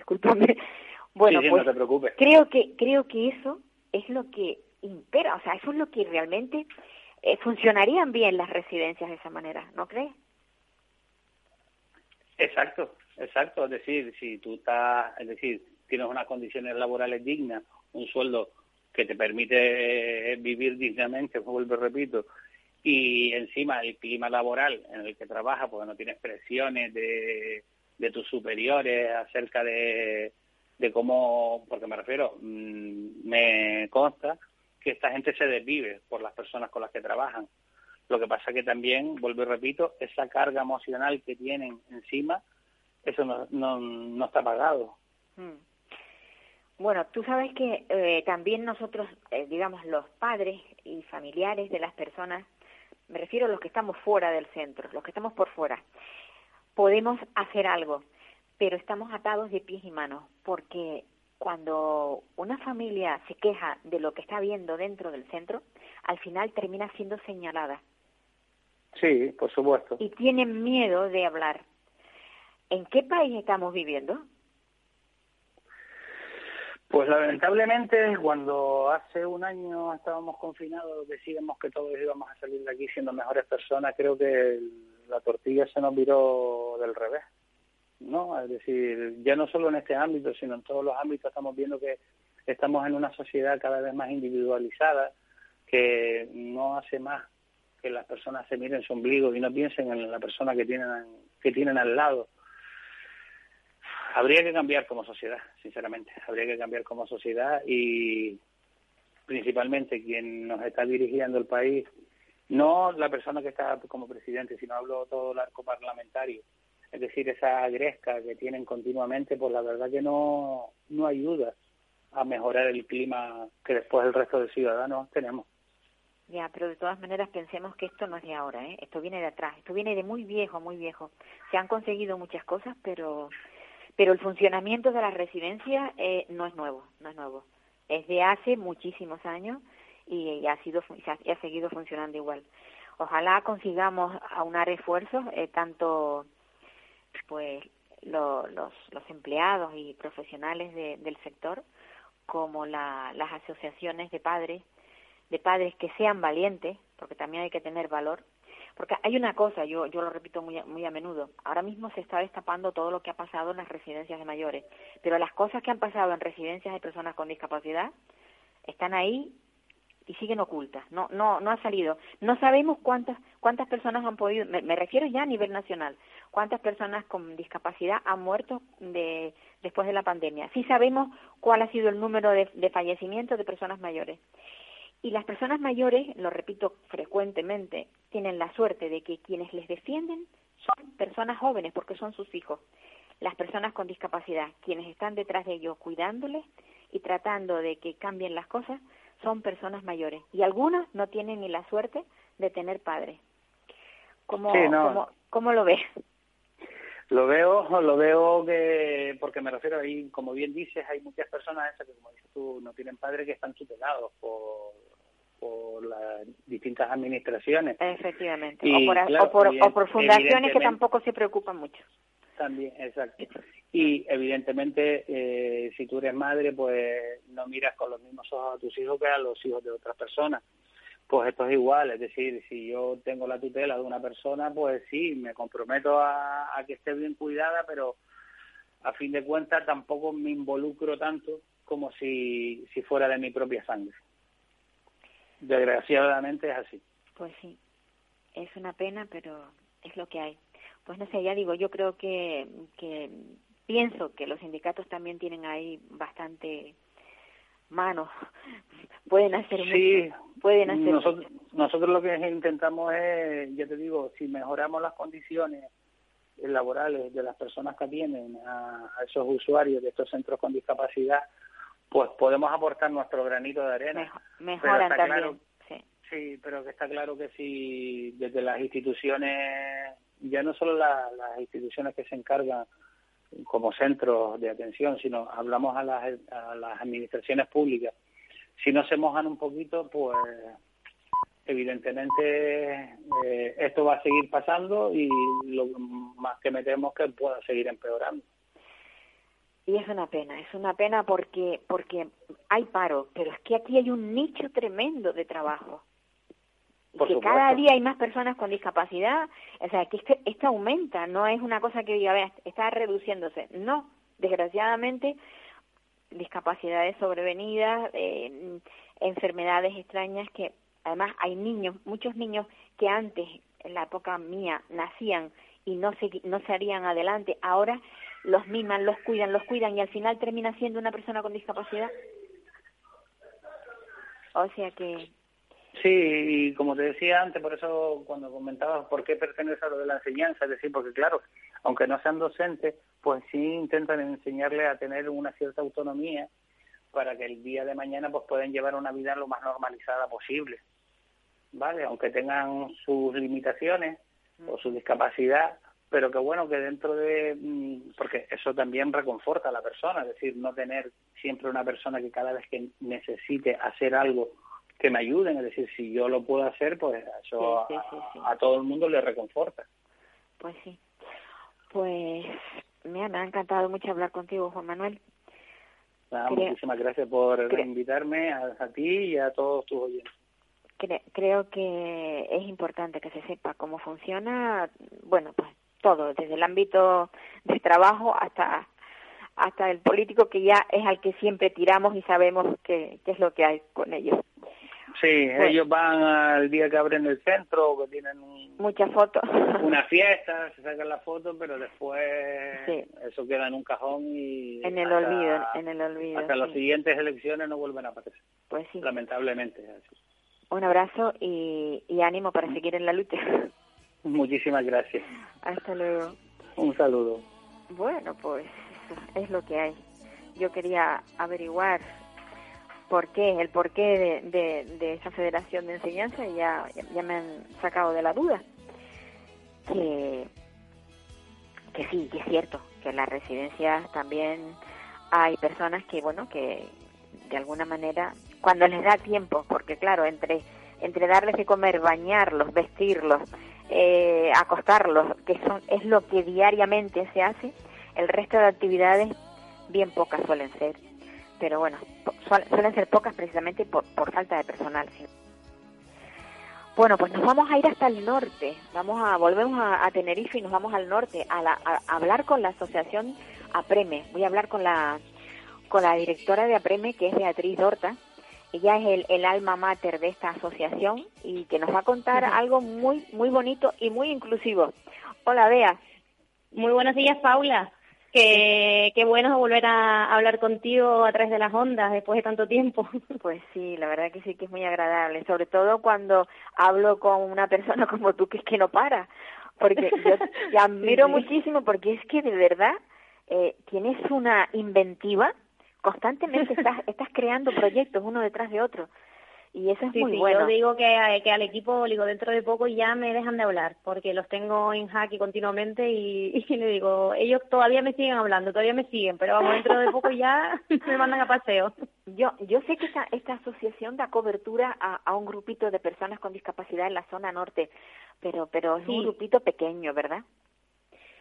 [SPEAKER 4] discúlpame, bueno,
[SPEAKER 6] Sí, sí,
[SPEAKER 4] pues
[SPEAKER 6] no te preocupes.
[SPEAKER 4] creo que creo que eso es lo que impera, o sea, eso es lo que realmente eh, funcionarían bien las residencias de esa manera, ¿no crees?
[SPEAKER 6] Exacto, exacto. Es decir, si tú estás, es decir, tienes unas condiciones laborales dignas, un sueldo que te permite eh, vivir dignamente, vuelvo repito, y encima el clima laboral en el que trabajas, porque no tienes presiones de, de tus superiores acerca de, de cómo, porque me refiero, mm, me consta que esta gente se desvive por las personas con las que trabajan. Lo que pasa que también, vuelvo y repito, esa carga emocional que tienen encima, eso no, no, no está pagado.
[SPEAKER 4] Mm. Bueno, tú sabes que eh, también nosotros, eh, digamos, los padres y familiares de las personas, me refiero a los que estamos fuera del centro, los que estamos por fuera, podemos hacer algo, pero estamos atados de pies y manos, porque cuando una familia se queja de lo que está viendo dentro del centro, al final termina siendo señalada
[SPEAKER 6] Sí, por supuesto.
[SPEAKER 4] y tienen miedo de hablar. ¿En qué país estamos viviendo?
[SPEAKER 6] Pues lamentablemente cuando hace un año estábamos confinados, decíamos que todos íbamos a salir de aquí siendo mejores personas, creo que la tortilla se nos viró del revés. ¿no? Es decir, ya no solo en este ámbito, sino en todos los ámbitos estamos viendo que estamos en una sociedad cada vez más individualizada, que no hace más que las personas se miren su ombligo y no piensen en la persona que tienen que tienen al lado. Habría que cambiar como sociedad, sinceramente, habría que cambiar como sociedad y principalmente quien nos está dirigiendo el país, no la persona que está como presidente, sino hablo todo el arco parlamentario, es decir, esa gresca que tienen continuamente, pues la verdad que no, no ayuda a mejorar el clima que después el resto de ciudadanos tenemos.
[SPEAKER 4] Ya, pero de todas maneras pensemos que esto no es de ahora, ¿eh? Esto viene de atrás, esto viene de muy viejo, muy viejo. Se han conseguido muchas cosas, pero pero el funcionamiento de la residencia eh, no es nuevo, no es nuevo. Es de hace muchísimos años y, ha sido y ha, seguido funcionando igual. Ojalá consigamos aunar esfuerzos, eh, tanto pues lo- los, los empleados y profesionales de- del sector como la- las asociaciones de padres de padres que sean valientes, porque también hay que tener valor. Porque hay una cosa, yo, yo lo repito muy, muy a menudo, ahora mismo se está destapando todo lo que ha pasado en las residencias de mayores, pero las cosas que han pasado en residencias de personas con discapacidad están ahí y siguen ocultas, no, no, no ha salido. No sabemos cuántas, cuántas personas han podido, me, refiero ya a nivel nacional, cuántas personas con discapacidad han muerto de, después de la pandemia. Sí sabemos cuál ha sido el número de, de fallecimientos de personas mayores. Y las personas mayores, lo repito frecuentemente, tienen la suerte de que quienes les defienden son personas jóvenes porque son sus hijos. Las personas con discapacidad, quienes están detrás de ellos cuidándoles y tratando de que cambien las cosas, son personas mayores. Y algunas no tienen ni la suerte de tener padres. ¿Cómo,
[SPEAKER 6] Sí, no.
[SPEAKER 4] cómo, cómo lo ves?
[SPEAKER 6] Lo veo, lo veo que, porque me refiero ahí, como bien dices, hay muchas personas esas que, como dices tú, no tienen padres que están tutelados por, por las distintas administraciones.
[SPEAKER 4] Efectivamente.
[SPEAKER 6] Y,
[SPEAKER 4] o, por,
[SPEAKER 6] claro,
[SPEAKER 4] o, por, o por fundaciones que tampoco se preocupan mucho.
[SPEAKER 6] También, exacto. Y evidentemente, eh, si tú eres madre, pues no miras con los mismos ojos a tus hijos que a los hijos de otras personas. Pues esto es igual, es decir, si yo tengo la tutela de una persona, pues sí, me comprometo a, a que esté bien cuidada, pero a fin de cuentas tampoco me involucro tanto como si, si fuera de mi propia sangre. Desgraciadamente es así.
[SPEAKER 4] Pues sí, es una pena, pero es lo que hay. Pues no sé, ya digo, yo creo que, que pienso que los sindicatos también tienen ahí bastante manos, pueden hacer
[SPEAKER 6] Sí,
[SPEAKER 4] mucho, pueden hacer
[SPEAKER 6] nosotros,
[SPEAKER 4] mucho.
[SPEAKER 6] nosotros lo que intentamos es, ya te digo, si mejoramos las condiciones laborales de las personas que atienden a, a esos usuarios de estos centros con discapacidad, pues podemos aportar nuestro granito de arena.
[SPEAKER 4] Mejo- mejoran también,
[SPEAKER 6] claro-
[SPEAKER 4] sí.
[SPEAKER 6] Sí, pero que está claro que si desde las instituciones, ya no solo la- las instituciones que se encargan como centros de atención, sino hablamos a las, a las administraciones públicas, si no se mojan un poquito, pues evidentemente eh, esto va a seguir pasando y lo más que me temo es que pueda seguir empeorando.
[SPEAKER 4] Y es una pena, es una pena porque porque hay paro, pero es que aquí hay un nicho tremendo de trabajo.
[SPEAKER 6] Por
[SPEAKER 4] que
[SPEAKER 6] supuesto.
[SPEAKER 4] cada día hay más personas con discapacidad, o sea, que este- esto aumenta, no es una cosa que diga, vea, está reduciéndose. No, desgraciadamente, discapacidades sobrevenidas, eh, enfermedades extrañas que además hay niños, muchos niños que antes, en la época mía, nacían y no se, no se harían adelante, ahora los miman, los cuidan, los cuidan y al final termina siendo una persona con discapacidad. O sea que,
[SPEAKER 6] Sí, y como te decía antes, por eso cuando comentabas por qué pertenece a lo de la enseñanza, es decir, porque claro, aunque no sean docentes, pues sí intentan enseñarles a tener una cierta autonomía para que el día de mañana pues puedan llevar una vida lo más normalizada posible, ¿vale? Aunque tengan sus limitaciones o su discapacidad, pero que bueno, que dentro de... mm, porque eso también reconforta a la persona, es decir, no tener siempre una persona que cada vez que necesite hacer algo que me ayuden, es decir, si yo lo puedo hacer, pues eso
[SPEAKER 4] Sí, sí, sí, sí.
[SPEAKER 6] A, a todo el mundo le reconforta.
[SPEAKER 4] pues sí. Pues, mira, me ha encantado mucho hablar contigo, Juan Manuel.
[SPEAKER 6] Nada,
[SPEAKER 4] Creo-
[SPEAKER 6] muchísimas gracias por
[SPEAKER 4] creo-
[SPEAKER 6] invitarme a, a ti y a todos tus oyentes.
[SPEAKER 4] Cre- creo que es importante que se sepa cómo funciona, bueno, pues todo, desde el ámbito de trabajo hasta hasta el político que ya es al que siempre tiramos y sabemos qué qué es lo que hay con ellos.
[SPEAKER 6] Sí, ellos van al día que abren el centro, que tienen un-
[SPEAKER 4] Muchas fotos.
[SPEAKER 6] una fiesta, se sacan la foto, pero después
[SPEAKER 4] Sí.
[SPEAKER 6] eso queda en un cajón y
[SPEAKER 4] en el
[SPEAKER 6] hasta-
[SPEAKER 4] olvido, en el olvido.
[SPEAKER 6] hasta las
[SPEAKER 4] sí.
[SPEAKER 6] siguientes elecciones no vuelven a aparecer,
[SPEAKER 4] Pues sí.
[SPEAKER 6] lamentablemente. así.
[SPEAKER 4] Un abrazo y, y ánimo para seguir en la lucha.
[SPEAKER 6] Muchísimas gracias.
[SPEAKER 4] Hasta luego.
[SPEAKER 6] Un saludo.
[SPEAKER 4] Bueno, pues es lo que hay. Yo quería averiguar por qué, el porqué de, esa federación de enseñanza ya, ya me han sacado de la duda. Que, que sí, que es cierto, que en las residencias también hay personas que, bueno, que de alguna manera, cuando les da tiempo, porque claro, entre, entre darles de comer, bañarlos, vestirlos, eh, acostarlos, que son, es lo que diariamente se hace, el resto de actividades bien pocas suelen ser. Pero bueno, suelen ser pocas precisamente por, por falta de personal. sí. Bueno, pues nos vamos a ir hasta el norte. Vamos a volvemos a, a Tenerife y nos vamos al norte a, la- a- a hablar con la asociación Apreme. Voy a hablar con la con la directora de Apreme, que es Beatriz Dorta. Ella es el, el alma mater de esta asociación y que nos va a contar algo muy muy bonito y muy inclusivo. Hola, Bea.
[SPEAKER 7] Muy buenos días, Paula. Qué, qué bueno volver a hablar contigo a través de las ondas después de tanto tiempo.
[SPEAKER 4] Pues sí, la verdad que sí que es muy agradable, sobre todo cuando hablo con una persona como tú que es que no para, porque yo te admiro
[SPEAKER 7] Sí.
[SPEAKER 4] muchísimo porque es que de verdad eh, tienes una inventiva, constantemente estás, estás creando proyectos uno detrás de otro y eso es
[SPEAKER 7] Sí,
[SPEAKER 4] muy
[SPEAKER 7] sí,
[SPEAKER 4] bueno.
[SPEAKER 7] yo digo que, que al equipo, digo, dentro de poco ya me dejan de hablar, porque los tengo en jaque continuamente y, y le digo, ellos todavía me siguen hablando, todavía me siguen, pero vamos, dentro de poco ya me mandan a paseo.
[SPEAKER 4] Yo, yo sé que esta, esta asociación da cobertura a, a un grupito de personas con discapacidad en la zona norte, pero, pero es un grupito pequeño, ¿verdad?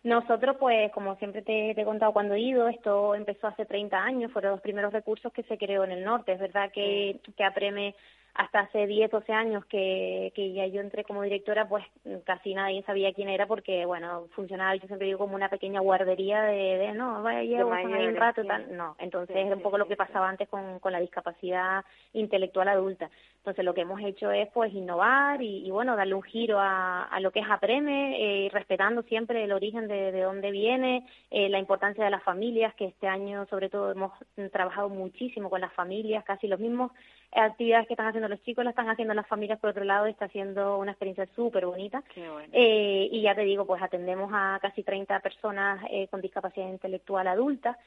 [SPEAKER 7] Nosotros, pues, como siempre te, te he contado cuando he ido, esto empezó hace 30 años, fueron los primeros recursos que se creó en el norte. Es verdad que, que Apreme hasta hace 10, 12 años que, que ya yo entré como directora, pues casi nadie sabía quién era porque, bueno, funcionaba, yo siempre digo, como una pequeña guardería de, de no, vaya, llevo, están ahí un rato, tal. No, entonces
[SPEAKER 4] Sí,
[SPEAKER 7] era un
[SPEAKER 4] sí,
[SPEAKER 7] poco lo que pasaba antes con, con la discapacidad intelectual adulta. Entonces lo que hemos hecho es pues innovar y, y, bueno, darle un giro a, a lo que es Apreme, eh, respetando siempre el origen de, de dónde viene, eh, la importancia de las familias, que este año sobre todo hemos trabajado muchísimo con las familias, casi los mismos actividades que están haciendo los chicos las están haciendo las familias por otro lado, está siendo una experiencia súper bonita.
[SPEAKER 4] Bueno.
[SPEAKER 7] Eh, y ya te digo, pues atendemos a casi 30 personas eh, con discapacidad intelectual adulta,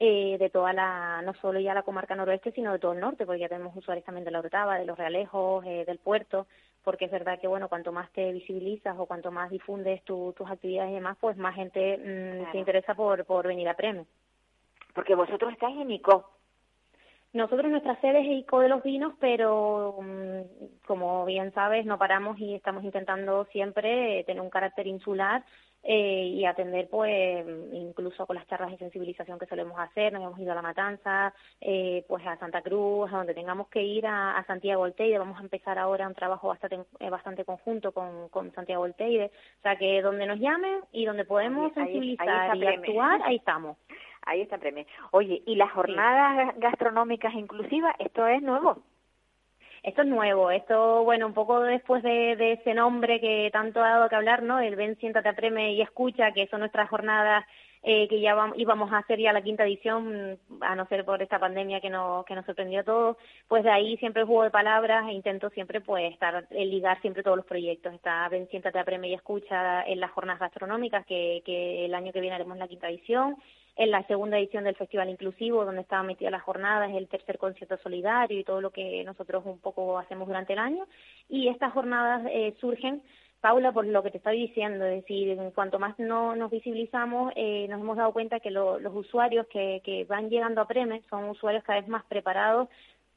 [SPEAKER 7] eh, de toda la, no solo ya la comarca noroeste, sino de todo el norte, porque ya tenemos usuarios también de la Orotava, de los Realejos, eh, del puerto, porque es verdad que, bueno, cuanto más te visibilizas o cuanto más difundes tu- tus actividades y demás, pues más gente mm,
[SPEAKER 4] Claro.
[SPEAKER 7] se interesa por, por venir a Premio.
[SPEAKER 4] Porque vosotros estáis en ICO.
[SPEAKER 7] Nosotros nuestra sede es ICO de los Vinos, pero mm, como bien sabes, no paramos y estamos intentando siempre tener un carácter insular eh, y atender pues incluso con las charlas de sensibilización que solemos hacer, nos hemos ido a La Matanza, eh, pues a Santa Cruz, a donde tengamos que ir a, a Santiago Olteide, vamos a empezar ahora un trabajo bastante, eh, bastante conjunto con, con Santiago Olteide, o sea que donde nos llamen y donde podemos sensibilizar y actuar, ahí estamos.
[SPEAKER 4] Ahí está Premio. Oye, ¿y las jornadas gastronómicas inclusivas, esto es nuevo?
[SPEAKER 7] Esto es nuevo, esto, bueno, un poco después de, de, ese nombre que tanto ha dado que hablar, ¿no? El Ven, siéntate, apreme y escucha, que son nuestras jornadas eh, que ya vamos, íbamos a hacer ya la quinta edición, a no ser por esta pandemia que nos, que nos sorprendió a todos, pues de ahí siempre el juego de palabras e intento siempre pues estar, eh, ligar siempre todos los proyectos. Está Ven, siéntate, apreme y escucha en las jornadas gastronómicas, que, que el año que viene haremos la quinta edición en la segunda edición del Festival Inclusivo, donde estaban metidas las jornadas, el tercer concierto solidario y todo lo que nosotros un poco hacemos durante el año. Y estas jornadas eh, surgen, Paula, por lo que te estoy diciendo, es decir, cuanto más no nos visibilizamos, eh, nos hemos dado cuenta que los usuarios que, que van llegando a Preme son usuarios cada vez más preparados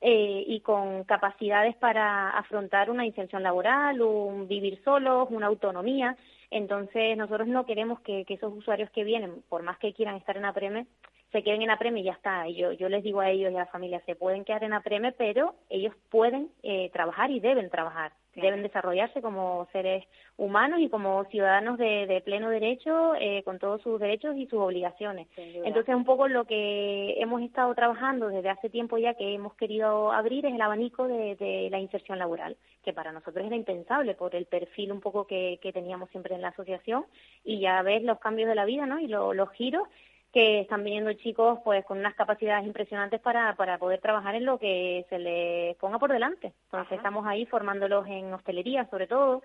[SPEAKER 7] eh, y con capacidades para afrontar una inserción laboral, un vivir solos, una autonomía. Entonces, nosotros no queremos que, esos usuarios que vienen, por más que quieran estar en APREME, se queden en APREME y ya está. yo, yo les digo a ellos y a la familia, se pueden quedar en APREME, pero ellos pueden eh, trabajar y deben trabajar deben desarrollarse como seres humanos y como ciudadanos de, de pleno derecho, eh, con todos sus derechos y sus obligaciones. Entonces, un poco lo que hemos estado trabajando desde hace tiempo ya que hemos querido abrir es el abanico de, de la inserción laboral, que para nosotros era impensable por el perfil un poco que, que teníamos siempre en la asociación y ya ves los cambios de la vida ¿no? y los giros que están viniendo chicos pues con unas capacidades impresionantes para, para poder trabajar en lo que se les ponga por delante. Entonces estamos ahí formándolos en hostelería sobre todo.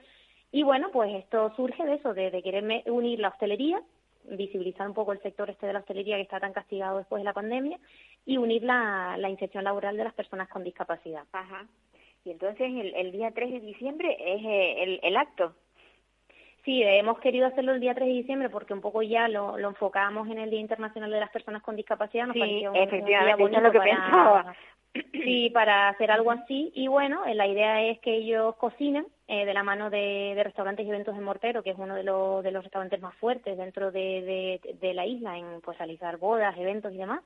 [SPEAKER 7] Y bueno, pues esto surge de eso, de, querer unir la hostelería, visibilizar un poco el sector este de la hostelería que está tan castigado después de la pandemia y unir la, la inserción laboral de las personas con discapacidad.
[SPEAKER 4] Ajá. Y entonces el, el día 3 de diciembre es eh, el, el acto.
[SPEAKER 7] Sí, hemos querido hacerlo el día 3 de diciembre porque un poco ya lo, lo enfocamos en el Día Internacional de las Personas con Discapacidad.
[SPEAKER 4] Nos sí, efectivamente, eso es lo que pensaba.
[SPEAKER 7] Sí, para hacer algo así. Y bueno, eh, la idea es que ellos cocinen eh, de la mano de, de, restaurantes y eventos de Mortero, que es uno de los, de los restaurantes más fuertes dentro de, de, de la isla en pues realizar bodas, eventos y demás.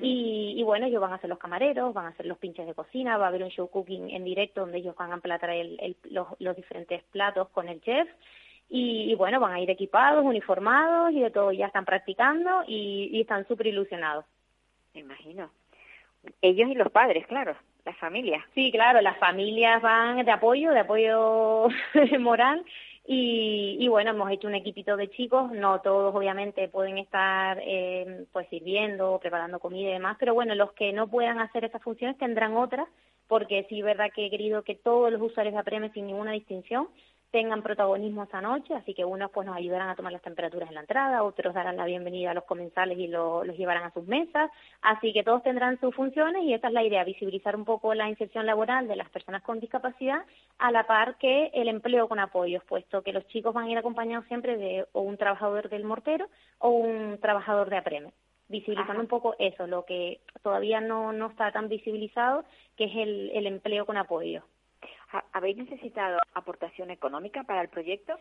[SPEAKER 7] y, y, bueno, ellos van a ser los camareros, van a hacer los pinches de cocina, va a haber un show cooking en directo donde ellos van a emplatar el, el, los, los diferentes platos con el chef y, bueno, van a ir equipados, uniformados y de todo, ya están practicando y, y están súper ilusionados.
[SPEAKER 4] Me imagino. Ellos y los padres, claro, las familias.
[SPEAKER 7] Sí, claro, las familias van de apoyo, de apoyo moral y, y, bueno, hemos hecho un equipito de chicos, no todos obviamente pueden estar eh, pues sirviendo, preparando comida y demás, pero bueno, los que no puedan hacer esas funciones tendrán otras, porque sí, verdad que he querido que todos los usuarios de APREME sin ninguna distinción tengan protagonismo esa noche, así que unos pues nos ayudarán a tomar las temperaturas en la entrada, otros darán la bienvenida a los comensales y los llevarán a sus mesas, así que todos tendrán sus funciones y esta es la idea, visibilizar un poco la inserción laboral de las personas con discapacidad a la par que el empleo con apoyos, puesto que los chicos van a ir acompañados siempre de o un trabajador del mortero o un trabajador de apreme. Visibilizando un poco eso, lo que todavía no, no está tan visibilizado, que es el, el empleo con apoyo.
[SPEAKER 4] ¿Habéis necesitado aportación económica para el proyecto?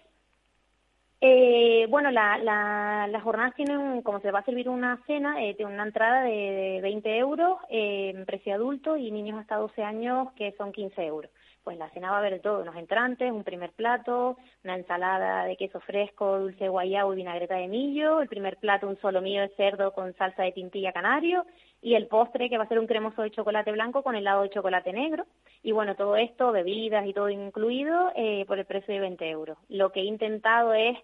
[SPEAKER 7] Eh, bueno, la, la, las jornadas tienen, como se va a servir una cena, eh, tiene una entrada de, 20 euros, eh, precio adulto y niños hasta 12 años que son 15 euros. Pues la cena va a haber todo, unos entrantes, un primer plato, una ensalada de queso fresco, dulce guayabo y vinagreta de millo, el primer plato un solo mío de cerdo con salsa de tintilla canario y el postre que va a ser un cremoso de chocolate blanco con helado de chocolate negro. Y bueno, todo esto, bebidas y todo incluido, eh, por el precio de 20 euros. Lo que he intentado es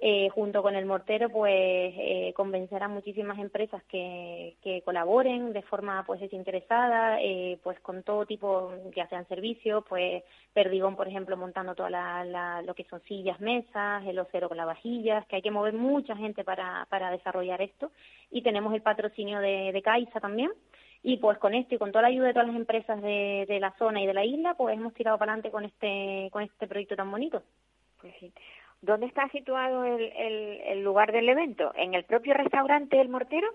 [SPEAKER 7] eh, junto con el mortero, pues eh, convencer a muchísimas empresas que, que colaboren de forma pues desinteresada, eh, pues con todo tipo, ya sean servicios, pues Perdigón, por ejemplo, montando toda la, lo que son sillas, mesas, el ocero con las vajillas, que hay que mover mucha gente para, para desarrollar esto. Y tenemos el patrocinio de, de Caixa también. Y pues con esto y con toda la ayuda de todas las empresas de, de la zona y de la isla, pues hemos tirado para adelante con este, con este proyecto tan bonito.
[SPEAKER 4] Pues sí. ¿Dónde está situado el, el, lugar del evento? ¿En el propio restaurante El Mortero?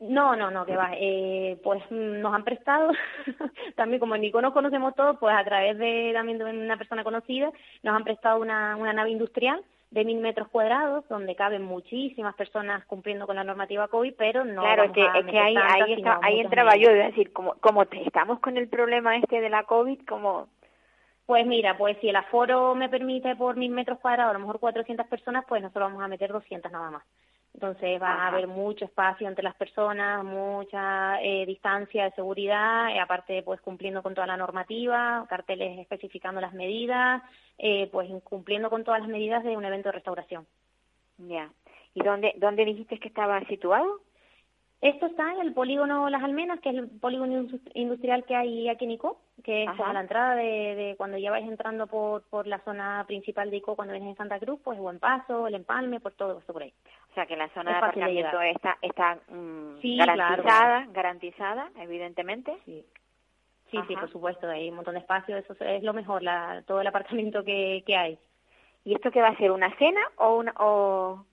[SPEAKER 7] No, no, no, que va. Eh, pues nos han prestado, también como en Nico nos conocemos todos, pues a través de también de una persona conocida, nos han prestado una, una nave industrial de mil metros cuadrados, donde caben muchísimas personas cumpliendo con la normativa COVID, pero no.
[SPEAKER 4] Claro, es que, es que ahí, ahí, ahí entraba yo, es decir, como, como estamos con el problema este de la COVID, como
[SPEAKER 7] pues mira, pues si el aforo me permite por mil metros cuadrados, a lo mejor 400 personas, pues nosotros vamos a meter 200 nada más. Entonces va a haber mucho espacio entre las personas, mucha eh, distancia de seguridad, y aparte pues cumpliendo con toda la normativa, carteles especificando las medidas, eh, pues cumpliendo con todas las medidas de un evento de restauración.
[SPEAKER 4] Ya. ¿Y dónde, dónde dijiste que estaba situado?
[SPEAKER 7] Esto está en el polígono Las Almenas, que es el polígono industrial que hay aquí en ICO, que es a la entrada de, cuando ya vais entrando por, por la zona principal de ICO, cuando vienes en Santa Cruz, pues Buen Paso, El Empalme, por todo esto por ahí.
[SPEAKER 4] O sea que la zona de aparcamiento está, está mm, garantizada, garantizada, evidentemente.
[SPEAKER 7] Sí. Sí, sí, por supuesto, hay un montón de espacio, eso es lo mejor, la, todo el aparcamiento que, que hay.
[SPEAKER 4] ¿Y esto qué va a ser, una cena o una, o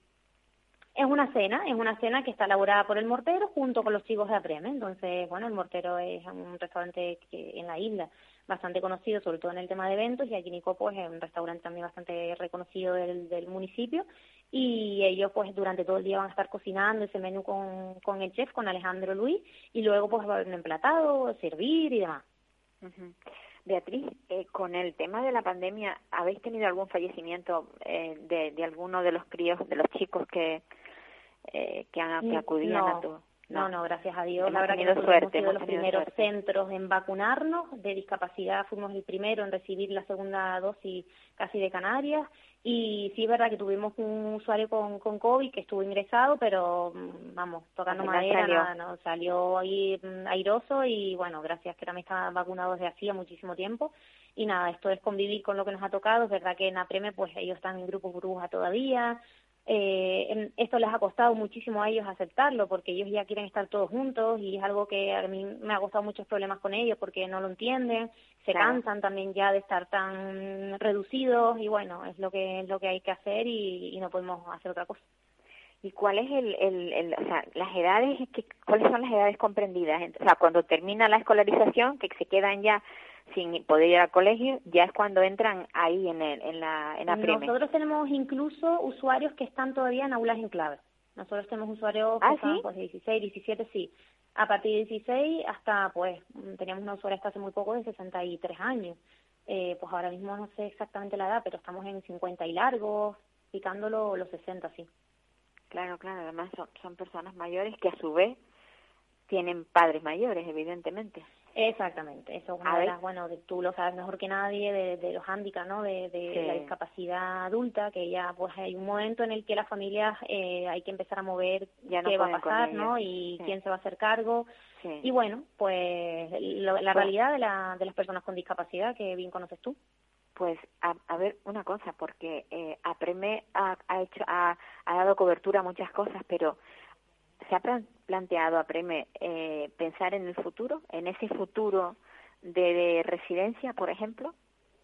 [SPEAKER 7] es una cena, es una cena que está elaborada por el mortero junto con los chicos de Apreme. Entonces, bueno, el mortero es un restaurante que en la isla bastante conocido, sobre todo en el tema de eventos, y aquí Nico pues es un restaurante también bastante reconocido del, del municipio. Y ellos pues durante todo el día van a estar cocinando ese menú con, con el chef, con Alejandro Luis, y luego pues va a haber un emplatado, servir y demás.
[SPEAKER 4] Beatriz, eh, con el tema de la pandemia, ¿habéis tenido algún fallecimiento eh, de, de alguno de los críos, de los chicos que, eh, que, han, que acudían a tu...
[SPEAKER 7] No, no, gracias a Dios. la verdad que nosotros suerte, hemos sido los primeros centros en vacunarnos. De discapacidad fuimos el primero en recibir la segunda dosis casi de Canarias. Y sí es verdad que tuvimos un usuario con, con COVID que estuvo ingresado, pero mm, vamos, tocando madera, salió. no, salió ahí mm, airoso y bueno, gracias que también estaba vacunado desde hacía muchísimo tiempo. Y nada, esto es convivir con lo que nos ha tocado. Es verdad que en APREME pues ellos están en grupo burbuja todavía, eh, esto les ha costado muchísimo a ellos aceptarlo porque ellos ya quieren estar todos juntos y es algo que a mí me ha costado muchos problemas con ellos porque no lo entienden, se cansan también ya de estar tan reducidos y bueno, es lo que es lo que hay que hacer y, no podemos hacer otra cosa.
[SPEAKER 4] ¿Y cuál es el, el, el, o sea, las edades, que, cuáles son las edades comprendidas? O sea, cuando termina la escolarización, que se quedan ya sin poder ir al colegio, ya es cuando entran ahí en, el, en la en la
[SPEAKER 7] Nosotros tenemos incluso usuarios que están todavía en aulas en clave. Nosotros tenemos usuarios que ¿Ah, están pues 16, 17, sí. A partir de 16 hasta, pues, teníamos una usuaria hasta hace muy poco de 63 años. Eh, pues ahora mismo no sé exactamente la edad, pero estamos en 50 y largos, picándolo los 60, sí.
[SPEAKER 4] Claro, claro, además son, son personas mayores que a su vez tienen padres mayores, evidentemente.
[SPEAKER 7] Exactamente, eso es una de las, bueno, tú lo sabes mejor que nadie de, de los hándicaps, ¿no? De, de la discapacidad adulta, que ya pues hay un momento en el que las familias eh, hay que empezar a mover ya qué va a pasar, ¿no? Y quién se va a hacer cargo. Y bueno, pues la pues realidad de, la, de las personas con discapacidad que bien conoces tú.
[SPEAKER 4] Pues a, a ver una cosa, porque eh, APREME ha, ha hecho ha, ha dado cobertura a muchas cosas, pero se ha planteado a Preme eh, pensar en el futuro, en ese futuro de, residencia, por ejemplo?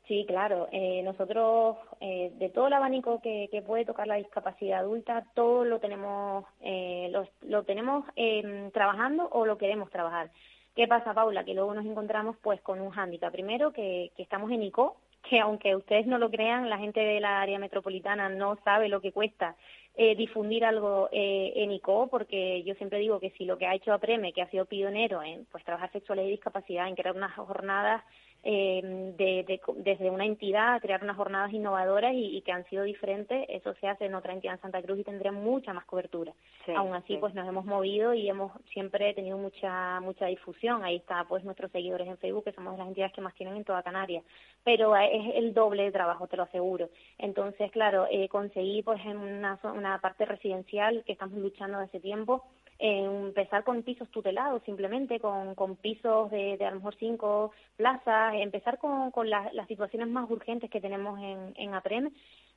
[SPEAKER 7] Sí, claro. Eh, nosotros, eh, de todo el abanico que, que, puede tocar la discapacidad adulta, todo lo tenemos, eh, lo, lo tenemos eh, trabajando o lo queremos trabajar. ¿Qué pasa, Paula? Que luego nos encontramos pues con un hándicap. Primero, que, que estamos en ICO, que aunque ustedes no lo crean, la gente de la área metropolitana no sabe lo que cuesta eh, difundir algo eh, en ICO, porque yo siempre digo que si lo que ha hecho APREME, que ha sido pionero en pues trabajar sexualidad y discapacidad, en crear unas jornadas eh, de, desde una entidad crear unas jornadas innovadoras y, que han sido diferentes, eso se hace en otra entidad en Santa Cruz y tendría mucha más cobertura. Aún así, pues nos hemos movido y hemos siempre tenido mucha mucha difusión. Ahí está, pues nuestros seguidores en Facebook, que somos las entidades que más tienen en toda Canarias. Pero es el doble de trabajo, te lo aseguro. Entonces, claro, eh, conseguí, pues en una, una parte residencial que estamos luchando desde tiempo, empezar con pisos tutelados simplemente, con, con pisos de, de a lo mejor cinco plazas, empezar con, con las situaciones más urgentes que tenemos en, en APREM,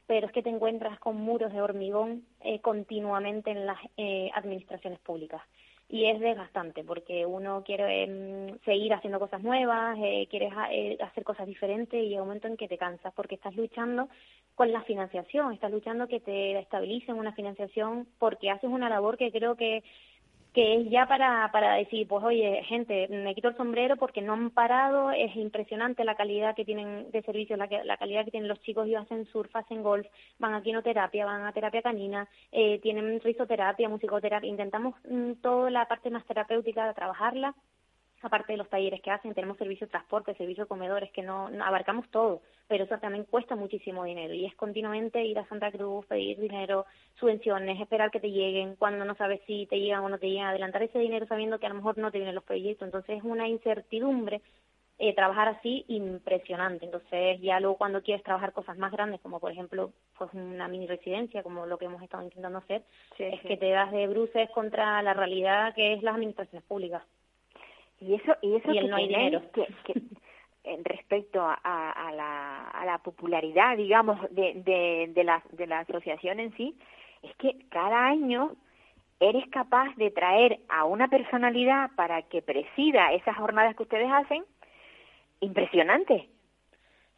[SPEAKER 7] pero es que te encuentras con muros de hormigón eh, continuamente en las eh, administraciones públicas. Y es desgastante porque uno quiere em, seguir haciendo cosas nuevas, eh, quieres eh, hacer cosas diferentes y hay un momento en que te cansas porque estás luchando con la financiación, estás luchando que te estabilicen una financiación porque haces una labor que creo que que es ya para, para decir, pues oye, gente, me quito el sombrero porque no han parado, es impresionante la calidad que tienen de servicios, la, calidad que tienen los chicos, y hacen surf, hacen golf, van a quinoterapia, van a terapia canina, eh, tienen risoterapia, musicoterapia, intentamos mm, toda la parte más terapéutica de trabajarla, aparte de los talleres que hacen, tenemos servicio de transporte, servicio de comedores, que no, no, abarcamos todo, pero eso también cuesta muchísimo dinero y es continuamente ir a Santa Cruz, pedir dinero, subvenciones, esperar que te lleguen, cuando no sabes si te llegan o no te llegan, adelantar ese dinero sabiendo que a lo mejor no te vienen los proyectos, entonces es una incertidumbre eh, trabajar así impresionante. Entonces, ya luego cuando quieres trabajar cosas más grandes, como por ejemplo pues una mini residencia, como lo que hemos estado intentando hacer, es que te das de bruces contra la realidad que es las administraciones públicas.
[SPEAKER 4] Y eso, y eso
[SPEAKER 7] el no hay dinero.
[SPEAKER 4] Que, respecto a, a, la, a la popularidad, digamos, de, de, de, la, de la asociación en sí, es que cada año eres capaz de traer a una personalidad para que presida esas jornadas que ustedes hacen, impresionante.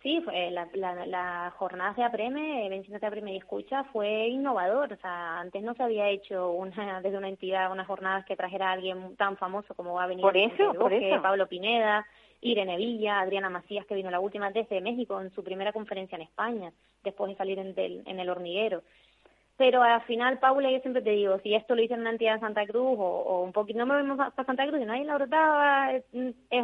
[SPEAKER 7] Sí, fue la, la, la jornada de Apreme, Venciéndote Apreme y Escucha, fue innovador. O sea, antes no se había hecho una, desde una entidad unas jornadas que trajera a alguien tan famoso como va a venir
[SPEAKER 4] por eso, por eso.
[SPEAKER 7] Pablo Pineda, Irene Villa, Adriana Macías, que vino la última desde México en su primera conferencia en España, después de salir en, del, en el hormiguero pero al final, Paula, yo siempre te digo, si esto lo hizo en una entidad de Santa Cruz o, un poquito, no me vemos para Santa Cruz y hay la brotaba, es,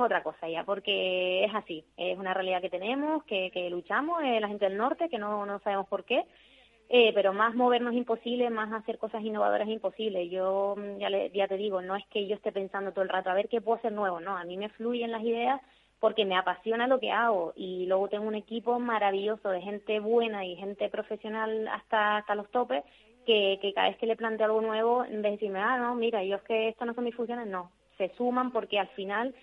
[SPEAKER 7] otra cosa ya, porque es así, es una realidad que tenemos, que, que luchamos, eh, la gente del norte, que no, no sabemos por qué, eh, pero más movernos es imposible, más hacer cosas innovadoras es imposible. Yo mm, ya, le, ya te digo, no es que yo esté pensando todo el rato a ver qué puedo hacer nuevo, no, a mí me fluyen las ideas porque me apasiona lo que hago y luego tengo un equipo maravilloso de gente buena y gente profesional hasta, hasta los topes que, cada vez que le planteo algo nuevo, en vez de decirme, ah, no, mira, yo es que esto no son mis funciones, no, se suman porque al final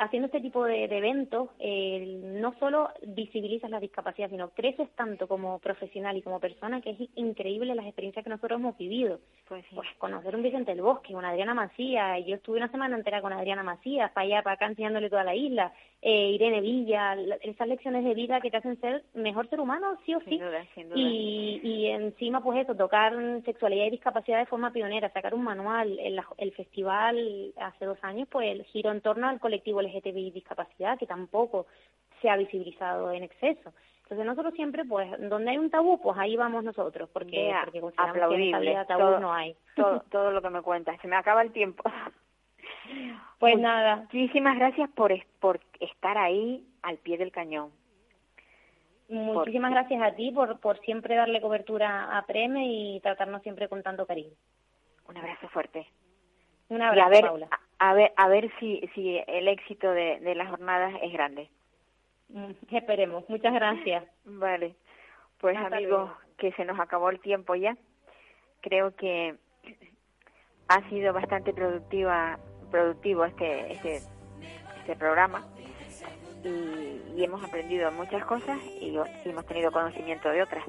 [SPEAKER 7] haciendo este tipo de, eventos, eh, no solo visibilizas la discapacidad, sino creces tanto como profesional y como persona que es increíble las experiencias que nosotros hemos vivido. Pues, pues conocer un Vicente del Bosque, una Adriana Macías, yo estuve una semana entera con Adriana Macías, para allá, para acá, enseñándole toda la isla, eh, Irene Villa, esas lecciones de vida que te hacen ser mejor ser humano, sí o sí. Y, y encima, pues eso, tocar sexualidad y discapacidad de forma pionera, sacar un manual, el, el festival hace dos años, pues el giro en torno al colectivo LGTBI discapacidad, que tampoco se ha visibilizado en exceso. Entonces nosotros siempre, pues, donde hay un tabú, pues ahí vamos nosotros, porque, porque consideramos que en tabú
[SPEAKER 4] todo,
[SPEAKER 7] no hay.
[SPEAKER 4] Todo, todo lo que me cuentas, se me acaba el tiempo.
[SPEAKER 7] Pues nada.
[SPEAKER 4] Muchísimas gracias por, por estar ahí al pie del cañón.
[SPEAKER 7] Muchísimas gracias a ti por, por siempre darle cobertura a Preme y tratarnos siempre con tanto cariño.
[SPEAKER 4] Un abrazo fuerte.
[SPEAKER 7] Un abrazo,
[SPEAKER 4] a ver,
[SPEAKER 7] Paula.
[SPEAKER 4] A, ver, a ver si, si el éxito de, de las jornadas es grande.
[SPEAKER 7] Mm, esperemos. Muchas gracias.
[SPEAKER 4] Vale. Pues amigos, que se nos acabó el tiempo ya. Creo que ha sido bastante productiva productivo este este este programa y, hemos aprendido muchas cosas y, hemos tenido conocimiento de otras.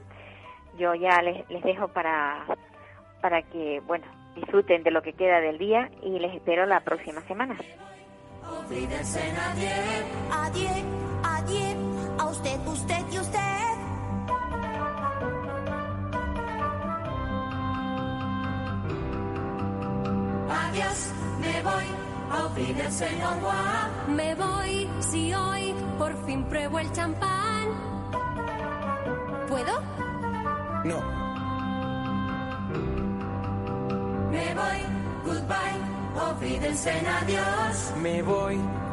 [SPEAKER 4] Yo ya les, les dejo para para que bueno disfruten de lo que queda del día y les espero la próxima semana.
[SPEAKER 3] A usted, usted y usted. Adiós, me voy a oír el señor Me voy si hoy por fin pruebo el champán. ¿Puedo?
[SPEAKER 1] No.
[SPEAKER 3] Me voy, goodbye, en adiós.
[SPEAKER 1] Me voy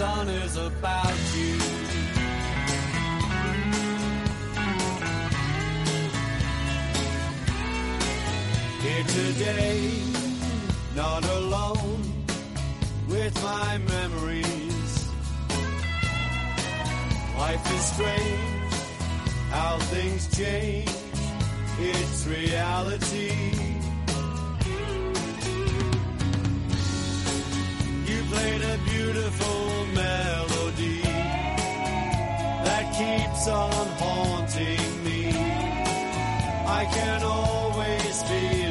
[SPEAKER 8] sun is about you. Here today, not alone with my memories. Life is strange, how things change, it's reality. You played a beautiful keeps on haunting me. I can always feel.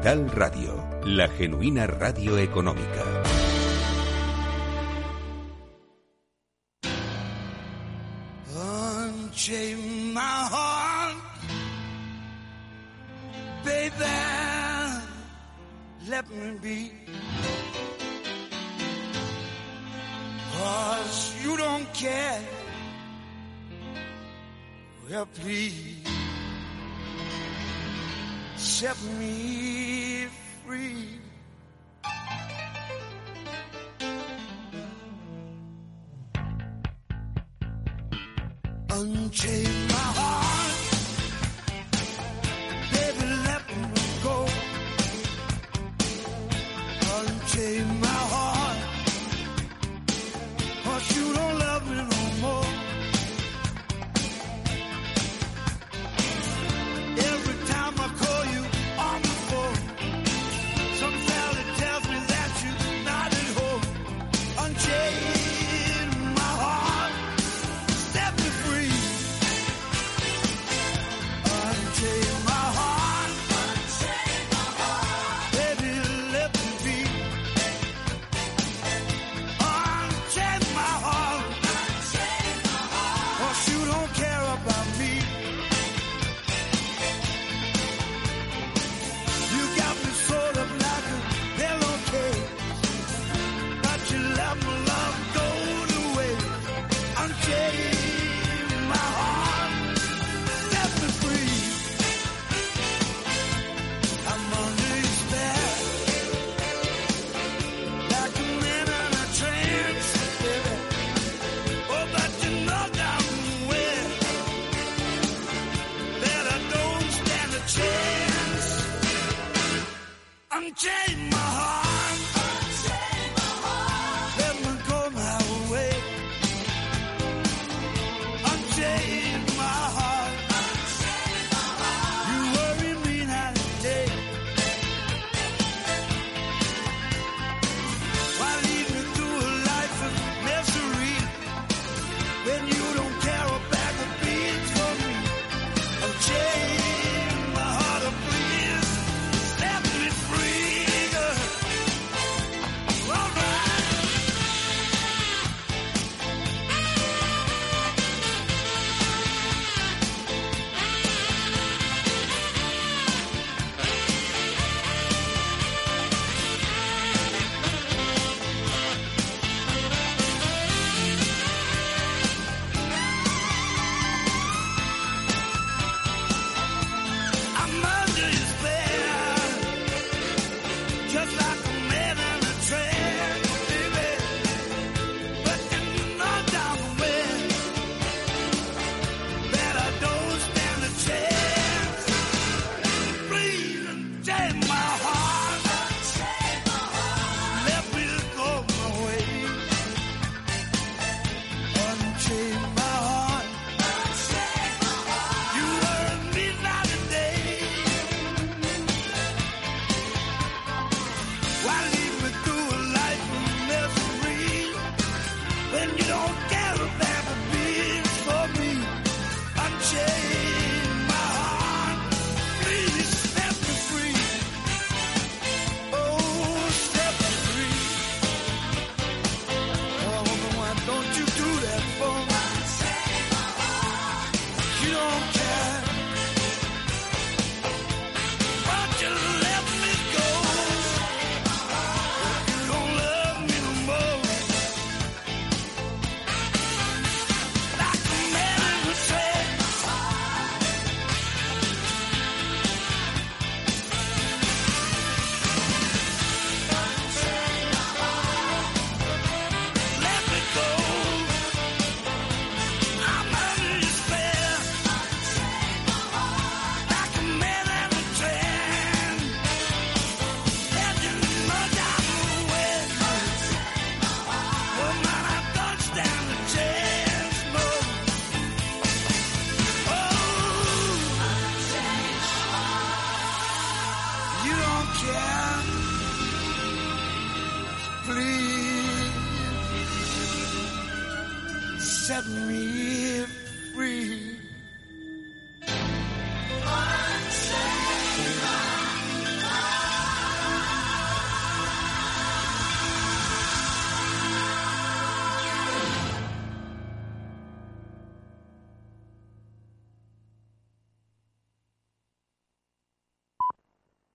[SPEAKER 9] Capital Radio, la genuina radio económica.